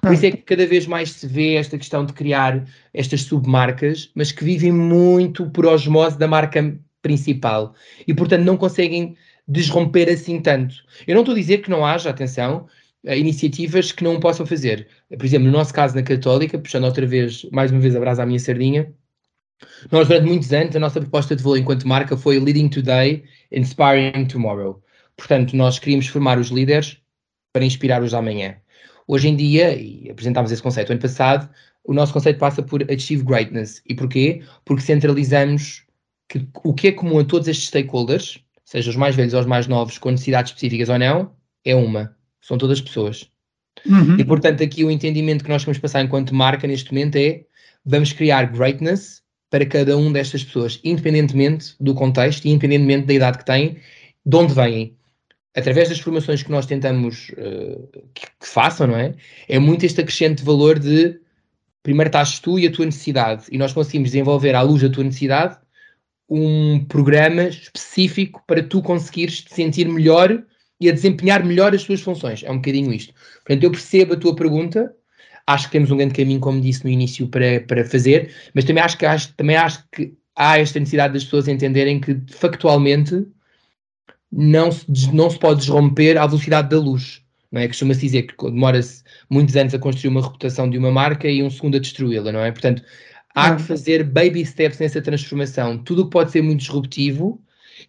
Por isso é que cada vez mais se vê esta questão de criar estas submarcas, mas que vivem muito por osmose da marca principal e, portanto, não conseguem desromper assim tanto. Eu não estou a dizer que não haja, atenção, iniciativas que não possam fazer. Por exemplo, no nosso caso na Católica, puxando outra vez, mais uma vez a brasa à minha sardinha, nós durante muitos anos a nossa proposta de valor enquanto marca foi Leading Today, Inspiring Tomorrow. Portanto, nós queríamos formar os líderes para inspirar os amanhã. Hoje em dia, e apresentámos esse conceito ano passado, o nosso conceito passa por Achieve Greatness. E porquê? Porque centralizamos que, o que é comum a todos estes stakeholders, seja os mais velhos ou os mais novos, com necessidades específicas ou não, é uma. São todas pessoas. Uhum. E portanto, aqui o entendimento que nós queremos passar enquanto marca neste momento é vamos criar greatness para cada um destas pessoas, independentemente do contexto e independentemente da idade que têm, de onde vêm. Através das formações que nós tentamos uh, que, que, façam, não é? É muito este acrescente valor de primeiro estás tu e a tua necessidade, e nós conseguimos desenvolver à luz da tua necessidade um programa específico para tu conseguires te sentir melhor e a desempenhar melhor as tuas funções. É um bocadinho isto. Portanto, eu percebo a tua pergunta, acho que temos um grande caminho, como disse no início, para, para fazer, mas também acho, que, acho, também acho que há esta necessidade das pessoas entenderem que, factualmente, não se, não se pode desromper à velocidade da luz. Não é? Costuma-se dizer que demora-se muitos anos a construir uma reputação de uma marca e um segundo a destruí-la, não é? Portanto, há que fazer baby steps nessa transformação. Tudo que pode ser muito disruptivo,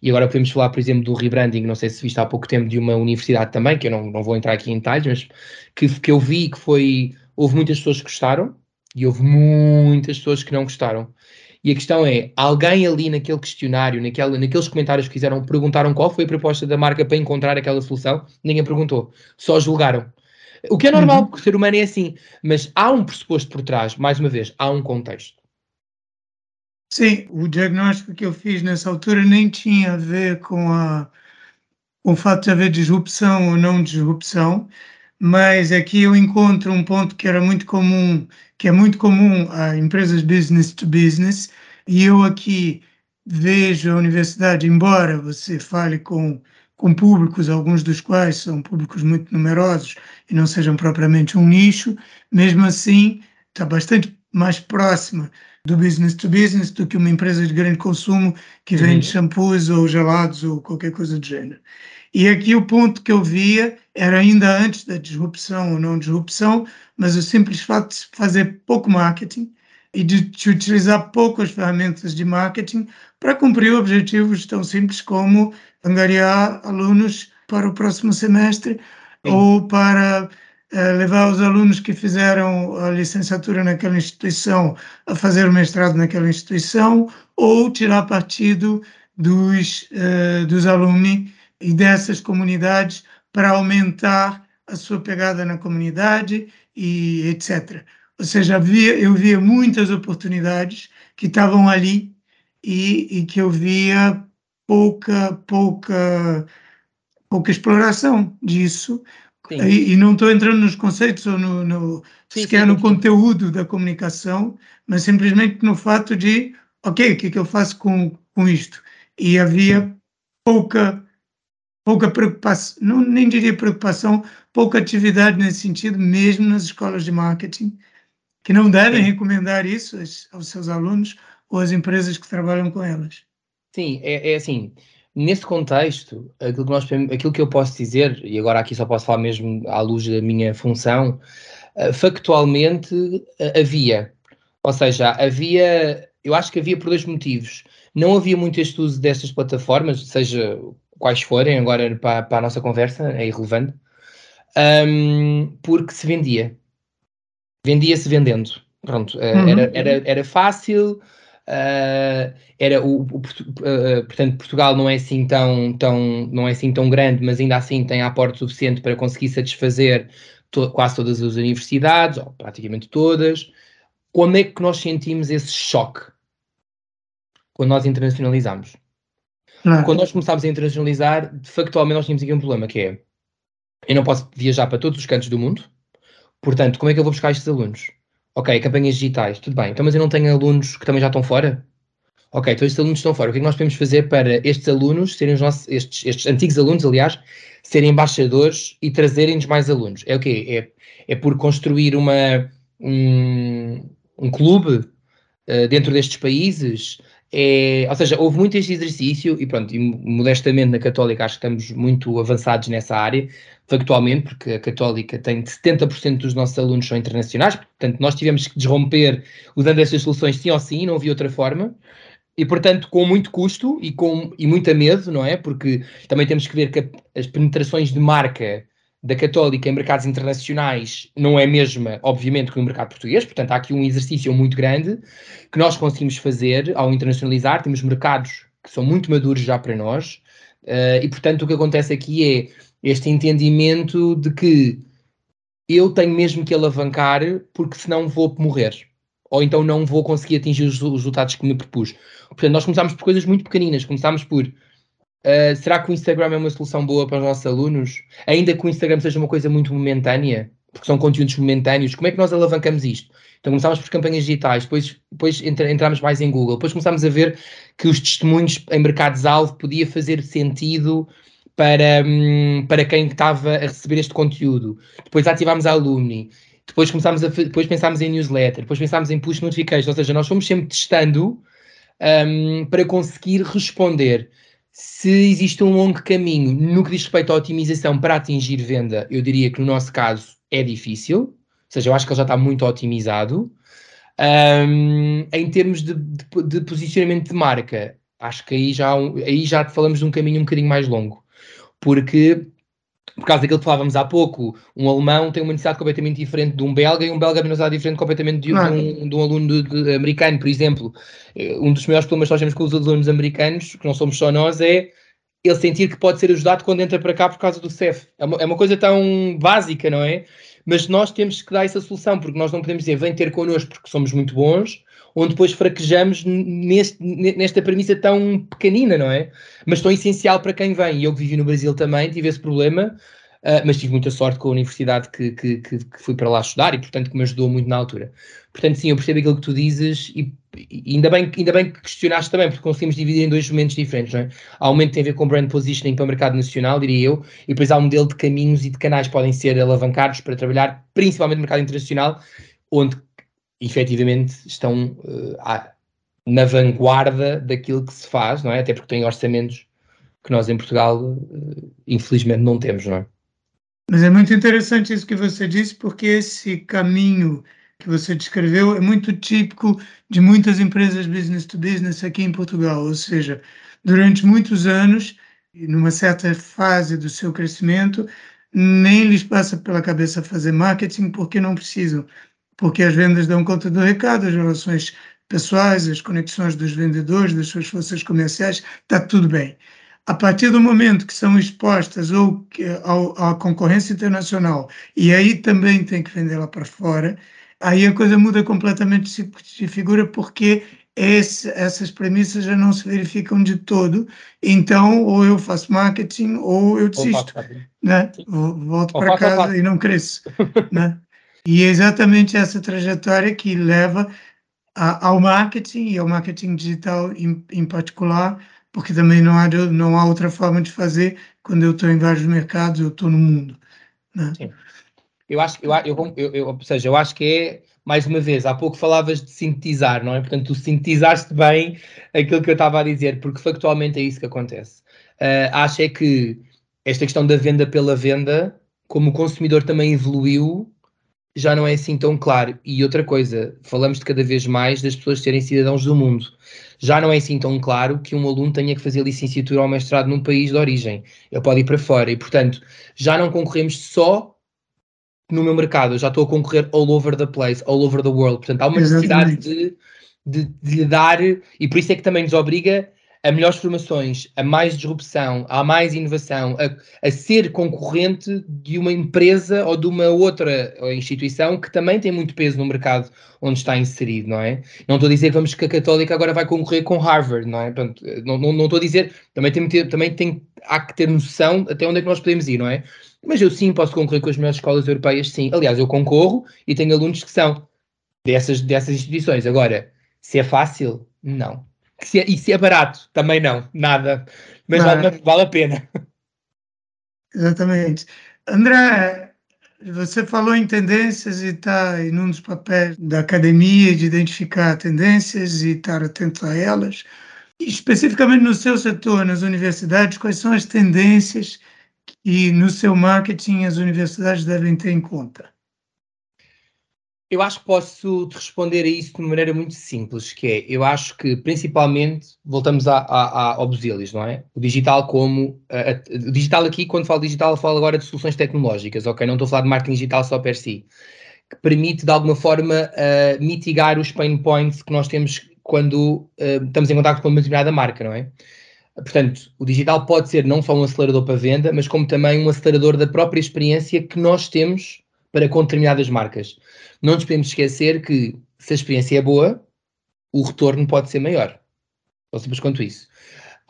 e agora podemos falar, por exemplo, do rebranding, não sei se viste há pouco tempo de uma universidade também, que eu não, não vou entrar aqui em detalhes, mas que, que eu vi que foi, houve muitas pessoas que gostaram e houve muitas pessoas que não gostaram. E a questão é, alguém ali naquele questionário, naquele, naqueles comentários que fizeram, perguntaram qual foi a proposta da marca para encontrar aquela solução? Ninguém perguntou, só julgaram. O que é normal, uhum. porque o ser humano é assim, mas há um pressuposto por trás, mais uma vez, há um contexto. Sim, o diagnóstico que eu fiz nessa altura nem tinha a ver com, a, com o fato de haver disrupção ou não disrupção, mas aqui eu encontro um ponto que era muito comum, que é muito comum a empresas business to business, e eu aqui vejo a universidade, embora você fale com, com públicos, alguns dos quais são públicos muito numerosos e não sejam propriamente um nicho, mesmo assim está bastante mais próxima do business to business do que uma empresa de grande consumo que vende uhum. shampoos ou gelados ou qualquer coisa do gênero. E aqui o ponto que eu via era ainda antes da disrupção ou não disrupção, mas o simples fato de fazer pouco marketing e de, de utilizar poucas ferramentas de marketing para cumprir objetivos tão simples como angariar alunos para o próximo semestre Sim. ou para eh, levar os alunos que fizeram a licenciatura naquela instituição a fazer o mestrado naquela instituição ou tirar partido dos, uh, dos alunos e dessas comunidades para aumentar a sua pegada na comunidade e etc. Ou seja, havia, eu via muitas oportunidades que estavam ali e, e que eu via pouca, pouca, pouca exploração disso, e, e, não estou entrando nos conceitos ou no, no sim, sequer sim, no sim. conteúdo da comunicação, mas simplesmente no fato de, ok, o que, é que eu faço com, com isto? E havia pouca, pouca preocupação, não, nem diria preocupação, pouca atividade nesse sentido, mesmo nas escolas de marketing, que não devem recomendar isso aos, aos seus alunos ou às empresas que trabalham com elas. Sim, é, é assim, nesse contexto, aquilo que, nós, aquilo que eu posso dizer, e agora aqui só posso falar mesmo à luz da minha função, uh, factualmente uh, havia. Ou seja, havia, eu acho que havia por dois motivos. Não havia muito este uso destas plataformas, seja quais forem, agora para, para a nossa conversa, é irrelevante, um, porque se vendia. Vendia-se vendendo. Pronto, uh, uhum. era, era, era fácil, Uh, era o, o uh, portanto Portugal não é assim tão, tão não é assim tão grande mas ainda assim tem aporte suficiente para conseguir satisfazer to quase todas as universidades ou praticamente todas. Quando é que nós sentimos esse choque? Quando nós internacionalizamos. Não. quando nós começámos a internacionalizar factualmente nós tínhamos aqui um problema que é eu não posso viajar para todos os cantos do mundo portanto como é que eu vou buscar estes alunos Ok, campanhas digitais, tudo bem. Então, mas eu não tenho alunos que também já estão fora? Ok, então estes alunos estão fora. O que é que nós podemos fazer para estes alunos serem os nossos, estes, estes antigos alunos, aliás, serem embaixadores e trazerem-nos mais alunos? É o quê? É, é por construir uma, um, um clube uh, dentro destes países? É, ou seja, houve muito este exercício e pronto, e modestamente na Católica acho que estamos muito avançados nessa área, factualmente, porque a Católica tem 70% dos nossos alunos são internacionais, portanto nós tivemos que desromper usando essas soluções sim ou sim, não havia outra forma. E, portanto, com muito custo e com e muito medo, não é? Porque também temos que ver que as penetrações de marca da Católica em mercados internacionais não é a mesma, obviamente, que no mercado português, portanto há aqui um exercício muito grande que nós conseguimos fazer ao internacionalizar, temos mercados que são muito maduros já para nós, uh, e portanto o que acontece aqui é este entendimento de que eu tenho mesmo que alavancar porque senão vou morrer. Ou então não vou conseguir atingir os resultados que me propus. Portanto, nós começámos por coisas muito pequeninas. Começámos por uh, será que o Instagram é uma solução boa para os nossos alunos? Ainda que o Instagram seja uma coisa muito momentânea, porque são conteúdos momentâneos, como é que nós alavancamos isto? Então começámos por campanhas digitais, depois, depois entramos mais em Google, depois começámos a ver que os testemunhos em mercados-alvo podia fazer sentido para, hum, para quem estava a receber este conteúdo. Depois ativámos a Alumni. Depois começámos a depois pensámos em newsletter, depois pensámos em push notifications, ou seja, nós fomos sempre testando um, para conseguir responder. Se existe um longo caminho no que diz respeito à otimização para atingir venda, eu diria que no nosso caso é difícil, ou seja, eu acho que ele já está muito otimizado. Um, em termos de, de, de, posicionamento de marca, acho que aí já, aí já falamos de um caminho um bocadinho mais longo porque por causa daquilo que falávamos há pouco, um alemão tem uma necessidade completamente diferente de um belga e um belga tem uma necessidade diferente completamente de, um, de um, aluno de, de, americano, por exemplo. Eh, um dos maiores problemas que nós temos com os alunos americanos, que não somos só nós, é ele sentir que pode ser ajudado quando entra para cá por causa do CEF. É uma, é uma coisa tão básica, não é? Mas nós temos que dar essa solução, porque nós não podemos dizer vem ter connosco porque somos muito bons, onde depois fraquejamos neste, nesta premissa tão pequenina, não é? Mas tão essencial para quem vem. E eu que vivi no Brasil também tive esse problema. Uh, mas tive muita sorte com a universidade que, que, que, que, fui para lá estudar e, portanto, que me ajudou muito na altura. Portanto, sim, eu percebo aquilo que tu dizes e, e ainda, bem, ainda bem que questionaste também, porque conseguimos dividir em dois momentos diferentes, não é? Há um momento que tem a ver com brand positioning para o mercado nacional, diria eu, e depois há um modelo de caminhos e de canais que podem ser alavancados para trabalhar principalmente no mercado internacional, onde efetivamente estão uh, à, na vanguarda daquilo que se faz, não é? Até porque têm orçamentos que nós em Portugal, uh, infelizmente, não temos, não é? Mas é muito interessante isso que você disse, porque esse caminho que você descreveu é muito típico de muitas empresas business to business aqui em Portugal, ou seja, durante muitos anos, numa certa fase do seu crescimento, nem lhes passa pela cabeça fazer marketing porque não precisam, porque as vendas dão conta do recado, as relações pessoais, as conexões dos vendedores, das suas forças comerciais, está tudo bem a partir do momento que são expostas ou à concorrência internacional e aí também tem que vender lá para fora, aí a coisa muda completamente de figura porque esse, essas premissas já não se verificam de todo. Então, ou eu faço marketing ou eu desisto, né? volto para casa e não cresço, né? E é exatamente essa trajetória que leva a, ao marketing e ao marketing digital em, em particular porque também não há, não há outra forma de fazer quando eu estou em vários mercados, eu estou no mundo. Né? Sim. Eu acho, eu, eu, eu, eu, ou seja, eu acho que é, mais uma vez, há pouco falavas de sintetizar, não é? Portanto, tu sintetizaste bem aquilo que eu estava a dizer, porque factualmente é isso que acontece. Uh, acho é que esta questão da venda pela venda, como o consumidor também evoluiu, já não é assim tão claro. E outra coisa, falamos de cada vez mais das pessoas serem cidadãos do mundo. Já não é assim tão claro que um aluno tenha que fazer licenciatura ou mestrado num país de origem. Ele pode ir para fora. E, portanto, já não concorremos só no meu mercado. Eu já estou a concorrer all over the place, all over the world. Portanto, há uma necessidade de, de, de lhe dar, e por isso é que também nos obriga a melhores formações, a mais disrupção, a mais inovação, a, a, ser concorrente de uma empresa ou de uma outra instituição que também tem muito peso no mercado onde está inserido, não é? Não estou a dizer vamos que a Católica agora vai concorrer com Harvard, não é? Portanto, não, não, não estou a dizer, também, tem, também tem, há que ter noção até onde é que nós podemos ir, não é? Mas eu sim posso concorrer com as melhores escolas europeias, sim. Aliás, eu concorro e tenho alunos que são dessas, dessas instituições. Agora, se é fácil, não. Se é, e se é barato, também não, nada. Mas vale, vale a pena. Exatamente. André, você falou em tendências e está em um dos papéis da academia de identificar tendências e estar atento a elas. Especificamente no seu setor, nas universidades, quais são as tendências que no seu marketing as universidades devem ter em conta? Eu acho que posso te responder a isso de uma maneira muito simples, que é, eu acho que principalmente, voltamos a, a, a, ao Busilis, não é? O digital como, a, o digital aqui, quando falo digital, falo agora de soluções tecnológicas, ok? Não estou a falar de marketing digital só per si, que permite de alguma forma uh, mitigar os pain points que nós temos quando uh, estamos em contato com uma determinada marca, não é? Portanto, o digital pode ser não só um acelerador para venda, mas como também um acelerador da própria experiência que nós temos para com determinadas marcas não nos podemos esquecer que se a experiência é boa, o retorno pode ser maior. Tão simples quanto isso.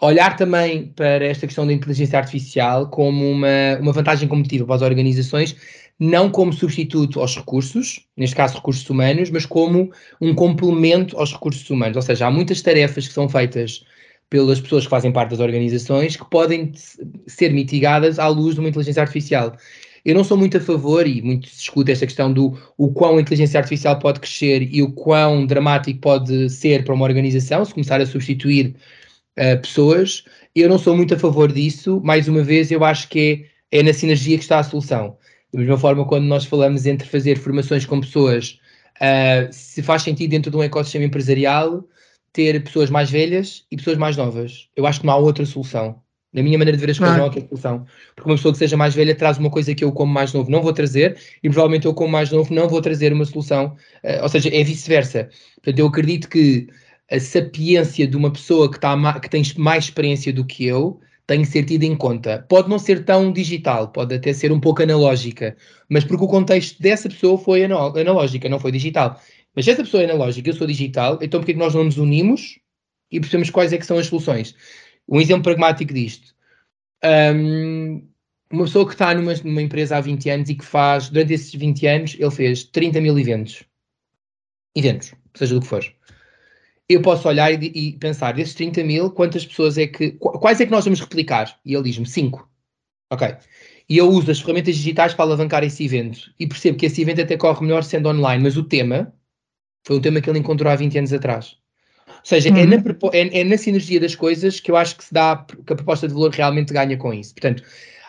Olhar também para esta questão da inteligência artificial como uma, uma vantagem competitiva para as organizações, não como substituto aos recursos, neste caso recursos humanos, mas como um complemento aos recursos humanos. Ou seja, há muitas tarefas que são feitas pelas pessoas que fazem parte das organizações que podem ser mitigadas à luz de uma inteligência artificial. Eu não sou muito a favor, e muito se discute esta questão do o quão a inteligência artificial pode crescer e o quão dramático pode ser para uma organização se começar a substituir uh, pessoas. Eu não sou muito a favor disso. Mais uma vez, eu acho que é, é na sinergia que está a solução. Da mesma forma, quando nós falamos entre fazer formações com pessoas, uh, se faz sentido dentro de um ecossistema empresarial ter pessoas mais velhas e pessoas mais novas. Eu acho que não há outra solução. Na minha maneira de ver as coisas, não há outra solução. Porque uma pessoa que seja mais velha traz uma coisa que eu, como mais novo, não vou trazer, e provavelmente eu, como mais novo, não vou trazer uma solução. Uh, ou seja, é vice-versa. Portanto, eu acredito que a sapiência de uma pessoa que, tá, que tem mais experiência do que eu tem que ser tida em conta. Pode não ser tão digital, pode até ser um pouco analógica, mas porque o contexto dessa pessoa foi analógica, não foi digital. Mas se essa pessoa é analógica, eu sou digital, então porquê que nós não nos unimos e percebemos quais é que são as soluções? Um exemplo pragmático disto. Um, uma pessoa que está numa, numa, empresa há 20 anos e que faz, durante esses 20 anos, ele fez 30 mil eventos. Eventos, seja do que for. Eu posso olhar e, e pensar, desses 30 mil, quantas pessoas é que. Quais é que nós vamos replicar? E ele diz-me 5. Ok. E eu uso as ferramentas digitais para alavancar esse evento. E percebo que esse evento até corre melhor sendo online, mas o tema foi um tema que ele encontrou há 20 anos atrás. Ou seja, uhum. é, na, é, é, na sinergia das coisas que eu acho que se dá que a proposta de valor realmente ganha com isso. Portanto,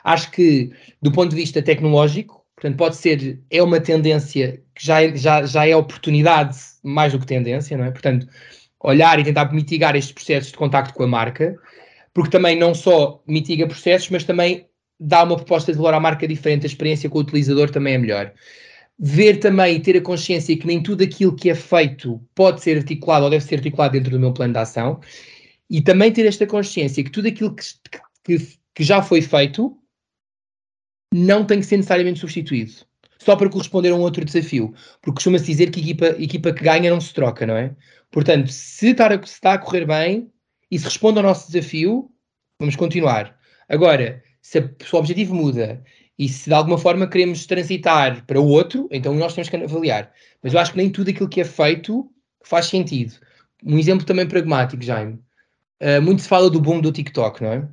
Acho que, do ponto de vista tecnológico, portanto, pode ser, é uma tendência que já é, já, já é oportunidade mais do que tendência, não é? Portanto, olhar e tentar mitigar estes processos de contacto com a marca, porque também não só mitiga processos, mas também dá uma proposta de valor à marca diferente, a experiência com o utilizador também é melhor. Ver também e ter a consciência que nem tudo aquilo que é feito pode ser articulado ou deve ser articulado dentro do meu plano de ação, e também ter esta consciência que tudo aquilo que, que, que já foi feito não tem que ser necessariamente substituído. Só para corresponder a um outro desafio. Porque costuma-se dizer que equipa, equipa que ganha não se troca, não é? Portanto, se está, a, se está a correr bem e se responde ao nosso desafio, vamos continuar. Agora, se, a, se o objetivo muda e se de alguma forma queremos transitar para o outro, então nós temos que avaliar. Mas eu acho que nem tudo aquilo que é feito faz sentido. Um exemplo também pragmático, Jaime. Uh, muito se fala do boom do TikTok, não é?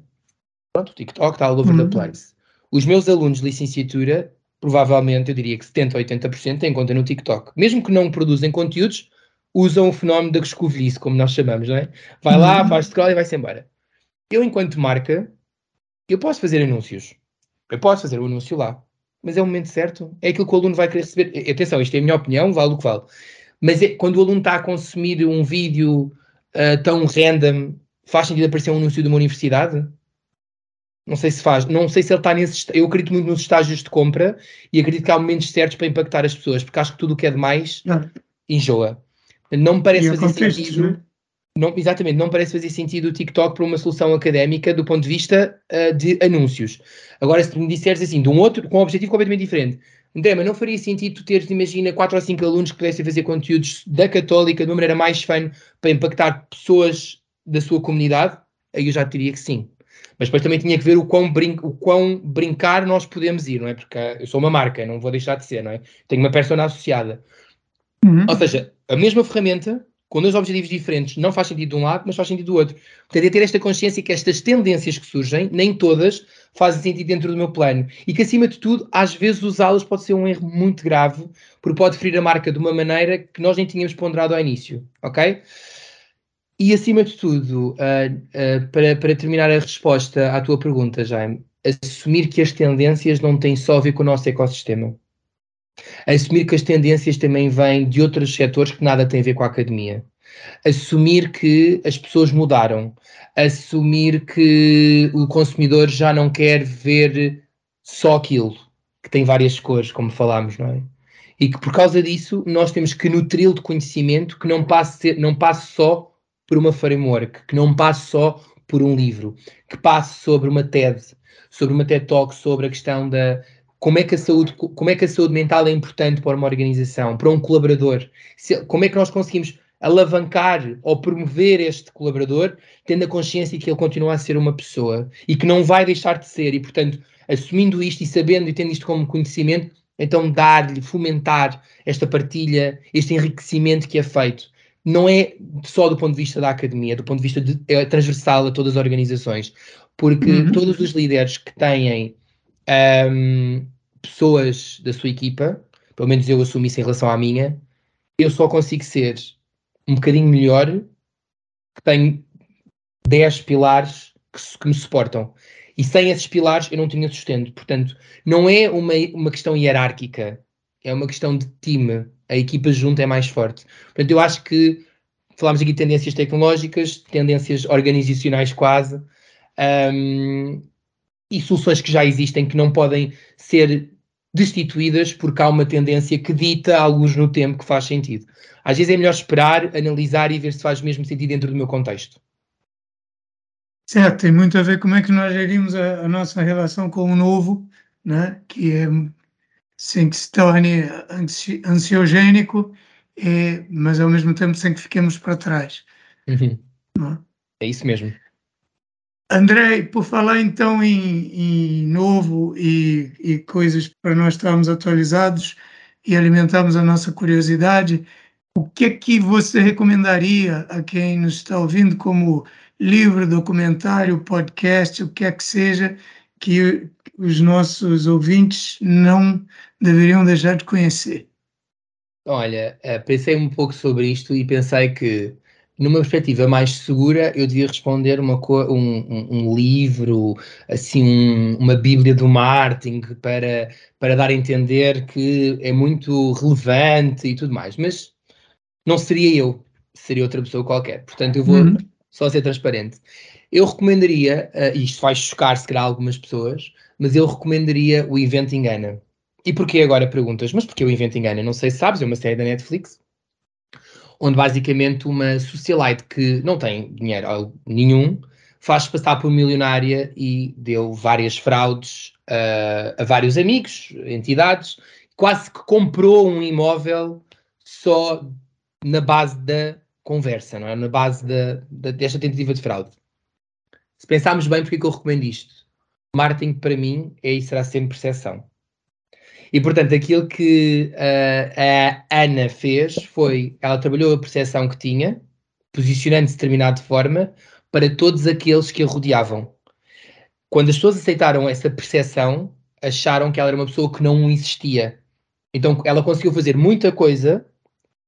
Pronto, o TikTok está all over uhum. the place. Os meus alunos de licenciatura, provavelmente, eu diria que 70% ou 80% têm conta no TikTok. Mesmo que não produzem conteúdos, usam o fenómeno da escovilhice, como nós chamamos, não é? Vai lá, uhum. faz scroll e vai-se embora. Eu, enquanto marca, eu posso fazer anúncios. Eu posso fazer o anúncio lá. Mas é o momento certo. É aquilo que o aluno vai querer receber. Atenção, isto é a minha opinião, vale o que vale. Mas é, quando o aluno está a consumir um vídeo uh, tão random, faz sentido aparecer um anúncio de uma universidade? Não sei se faz, não sei se ele está nesse. Eu acredito muito nos estágios de compra e acredito que há momentos certos para impactar as pessoas, porque acho que tudo o que é demais não. enjoa. Não me parece fazer sentido. Né? Não, exatamente, não parece fazer sentido o TikTok para uma solução académica do ponto de vista uh, de anúncios. Agora, se me disseres assim, de um outro, com um objetivo completamente diferente, André, mas não faria sentido tu teres, imagina, 4 ou 5 alunos que pudessem fazer conteúdos da Católica de uma maneira mais fã para impactar pessoas da sua comunidade? Aí eu já diria que sim. Mas depois também tinha que ver o quão, brin o quão brincar nós podemos ir, não é? Porque eu sou uma marca, não vou deixar de ser, não é? Tenho uma persona associada. Uhum. Ou seja, a mesma ferramenta, com dois objetivos diferentes, não faz sentido de um lado, mas faz sentido do outro. Portanto, é ter esta consciência que estas tendências que surgem, nem todas fazem sentido dentro do meu plano. E que, acima de tudo, às vezes usá-las pode ser um erro muito grave, porque pode ferir a marca de uma maneira que nós nem tínhamos ponderado ao início, ok? E acima de tudo, uh, uh, para, para terminar a resposta à tua pergunta, Jaime, assumir que as tendências não têm só a ver com o nosso ecossistema. Assumir que as tendências também vêm de outros setores que nada têm a ver com a academia. Assumir que as pessoas mudaram. Assumir que o consumidor já não quer ver só aquilo, que tem várias cores, como falámos, não é? E que por causa disso nós temos que nutri-lo de conhecimento que não passe, não passe só por uma framework, que não passe só por um livro, que passe sobre uma TED, sobre uma TED Talk, sobre a questão da como é que a saúde, como é que a saúde mental é importante para uma organização, para um colaborador, Se, como é que nós conseguimos alavancar ou promover este colaborador, tendo a consciência que ele continua a ser uma pessoa e que não vai deixar de ser, e portanto, assumindo isto e sabendo e tendo isto como conhecimento, então dar-lhe, fomentar esta partilha, este enriquecimento que é feito não é só do ponto de vista da academia, é do ponto de vista de, é transversal a todas as organizações, porque uhum. todos os líderes que têm um, pessoas da sua equipa, pelo menos eu assumo isso em relação à minha, eu só consigo ser um bocadinho melhor que tenho 10 pilares que, que me suportam. E sem esses pilares eu não tinha sustento. Portanto, não é uma, uma questão hierárquica, é uma questão de time a equipa junto é mais forte. Portanto, eu acho que falámos aqui de tendências tecnológicas, tendências organizacionais quase, um, e soluções que já existem que não podem ser destituídas porque há uma tendência que dita alguns no tempo que faz sentido. Às vezes é melhor esperar, analisar e ver se faz mesmo sentido dentro do meu contexto. Certo, tem muito a ver como é que nós gerimos a, a nossa relação com o novo, né? que é sem que se torne ansiogênico, é, mas ao mesmo tempo sem que fiquemos para trás. Uhum. É? é? isso mesmo. André, por falar então em, em novo e, e, coisas para nós estarmos atualizados e alimentarmos a nossa curiosidade, o que é que você recomendaria a quem nos está ouvindo como livro, documentário, podcast, o que é que seja, que os nossos ouvintes não deveriam deixar de conhecer? Olha, eh, pensei um pouco sobre isto e pensei que, numa perspectiva mais segura, eu devia responder uma um, um, um, livro, assim, um, uma bíblia do marketing para, para dar a entender que é muito relevante e tudo mais. Mas não seria eu, seria outra pessoa qualquer. Portanto, eu vou uhum. só ser transparente. Eu recomendaria, uh, e isto vai chocar se calhar algumas pessoas, mas eu recomendaria o Invento Engana. E porquê agora perguntas? Mas porquê o Invento Engana? Não sei se sabes, é uma série da Netflix, onde basicamente uma socialite que não tem dinheiro nenhum faz passar por milionária e deu várias fraudes uh, a vários amigos, entidades, quase que comprou um imóvel só na base da conversa, não é? na base da, da, desta tentativa de fraude. Se pensarmos bem, porque é que eu recomendo isto? Marketing, para mim, é e será sempre percepção. E, portanto, aquilo que uh, a Ana fez foi, ela trabalhou a percepção que tinha, posicionando-se de determinada forma, para todos aqueles que a rodeavam. Quando as pessoas aceitaram essa percepção, acharam que ela era uma pessoa que não existia. Então, ela conseguiu fazer muita coisa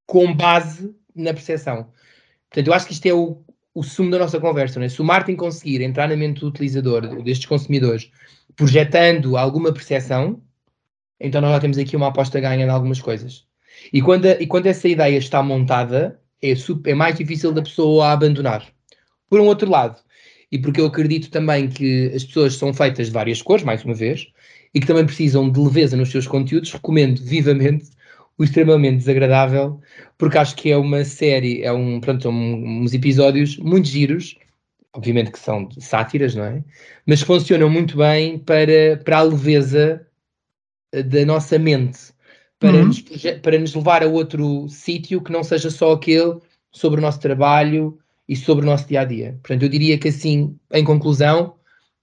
com base na percepção. Portanto, eu acho que isto é o, o sumo da nossa conversa. É? Se o marketing conseguir entrar na mente do utilizador, destes consumidores, projetando alguma percepção, então nós já temos aqui uma aposta ganha em algumas coisas. E quando, a, e quando essa ideia está montada, é, super, é mais difícil da pessoa a abandonar. Por um outro lado, e porque eu acredito também que as pessoas são feitas de várias cores, mais uma vez, e que também precisam de leveza nos seus conteúdos, recomendo vivamente o extremamente desagradável, porque acho que é uma série, é um, pronto, um, uns episódios muito giros, obviamente que são sátiras, não é? Mas funcionam muito bem para, para a leveza da nossa mente, para, uhum. nos, para nos levar a outro sítio que não seja só aquele sobre o nosso trabalho e sobre o nosso dia a dia. Portanto, eu diria que assim, em conclusão,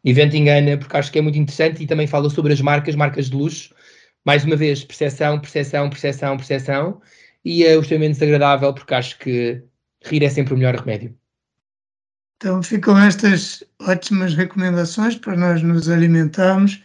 evento engana, porque acho que é muito interessante e também fala sobre as marcas, marcas de luxo, mais uma vez, percepção, percepção, percepção, percepção, e é extremamente desagradável porque acho que rir é sempre o melhor remédio. Então ficam estas ótimas recomendações para nós nos alimentarmos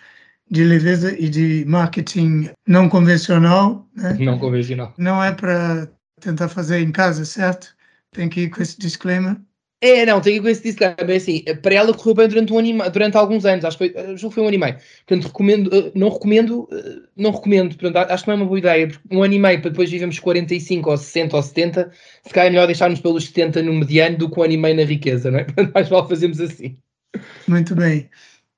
de leveza e de marketing não convencional. Né? Não convencional. Não é para tentar fazer em casa, certo? Tem que ir com esse disclaimer. É, não, tenho que ver se disse também assim, para ela correu bem durante, um anima, durante alguns anos, acho que foi, que foi um ano e meio. Portanto, recomendo, eh, não recomendo, eh, não recomendo, portanto, acho que não é uma boa ideia, porque um ano e meio para depois vivemos 45 ou 60 ou 70, se calhar é melhor deixarmos pelos 70 no mediano do que um ano e meio na riqueza, não é? Portanto, mais vale fazermos assim. Muito bem.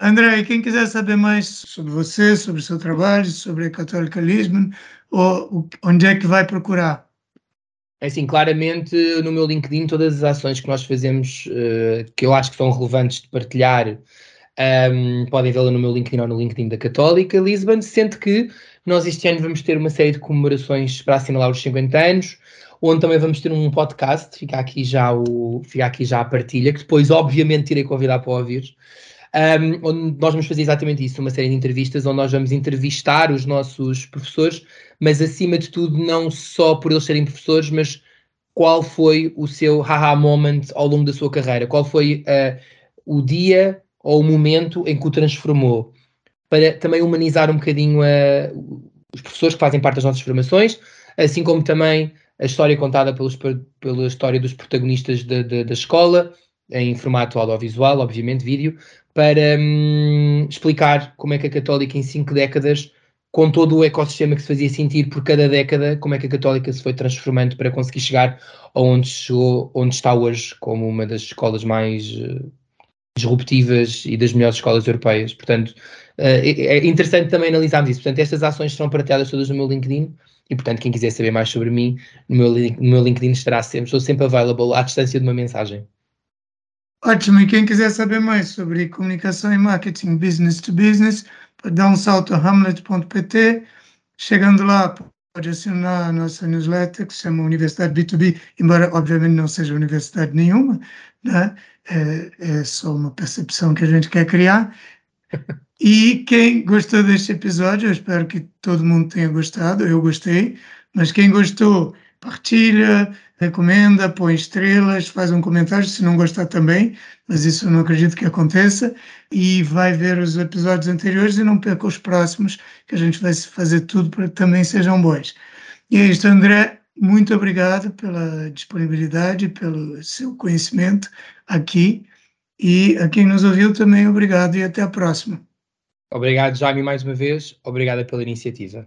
André, quem quiser saber mais sobre você, sobre o seu trabalho, sobre a Católica Lisbon, ou onde é que vai procurar? É assim, claramente no meu LinkedIn todas as ações que nós fazemos, uh, que eu acho que são relevantes de partilhar, um, ehm, podem vê-la no meu LinkedIn ou no LinkedIn da Católica Lisbon, sendo que nós este ano vamos ter uma série de comemorações para assinalar os 50 anos, onde também vamos ter um podcast, fica aqui já, o, fica aqui já a partilha, que depois obviamente irei convidar para ouvir, um, onde nós vamos fazer exatamente isso, uma série de entrevistas, onde nós vamos entrevistar os nossos professores, mas acima de tudo, não só por eles serem professores, mas qual foi o seu haha moment ao longo da sua carreira, qual foi uh, o dia ou o momento em que o transformou, para também humanizar um bocadinho uh, os professores que fazem parte das nossas formações, assim como também a história contada pelos, pela história dos protagonistas da, da, da escola, em formato audiovisual, obviamente, vídeo, para hum, explicar como é que a Católica em cinco décadas, com todo o ecossistema que se fazia sentir por cada década, como é que a Católica se foi transformando para conseguir chegar aonde chegou, onde está hoje, como uma das escolas mais uh, disruptivas e das melhores escolas europeias. Portanto, uh, é interessante também analisarmos isso. Portanto, estas ações serão partilhadas todas no meu LinkedIn. E, portanto, quem quiser saber mais sobre mim, no meu, no meu LinkedIn estará sempre, estou sempre available à distância de uma mensagem. Ótimo, e quem quiser saber mais sobre comunicação e marketing business to business, pode dar um salto a hamlet.pt. Chegando lá, pode assinar a nossa newsletter que se chama Universidade B2B, embora obviamente não seja universidade nenhuma, né? é, é só uma percepção que a gente quer criar. E quem gostou deste episódio, eu espero que todo mundo tenha gostado, eu gostei, mas quem gostou, partilha, recomenda, põe estrelas, faz um comentário, se não gostar também, mas isso não acredito que aconteça, e vai ver os episódios anteriores e não perca os próximos, que a gente vai fazer tudo para que também sejam bons. E é isso, André, muito obrigado pela disponibilidade, pelo seu conhecimento aqui, e a quem nos ouviu também obrigado e até a próxima. Obrigado, Jaime, mais uma vez. Obrigada pela iniciativa.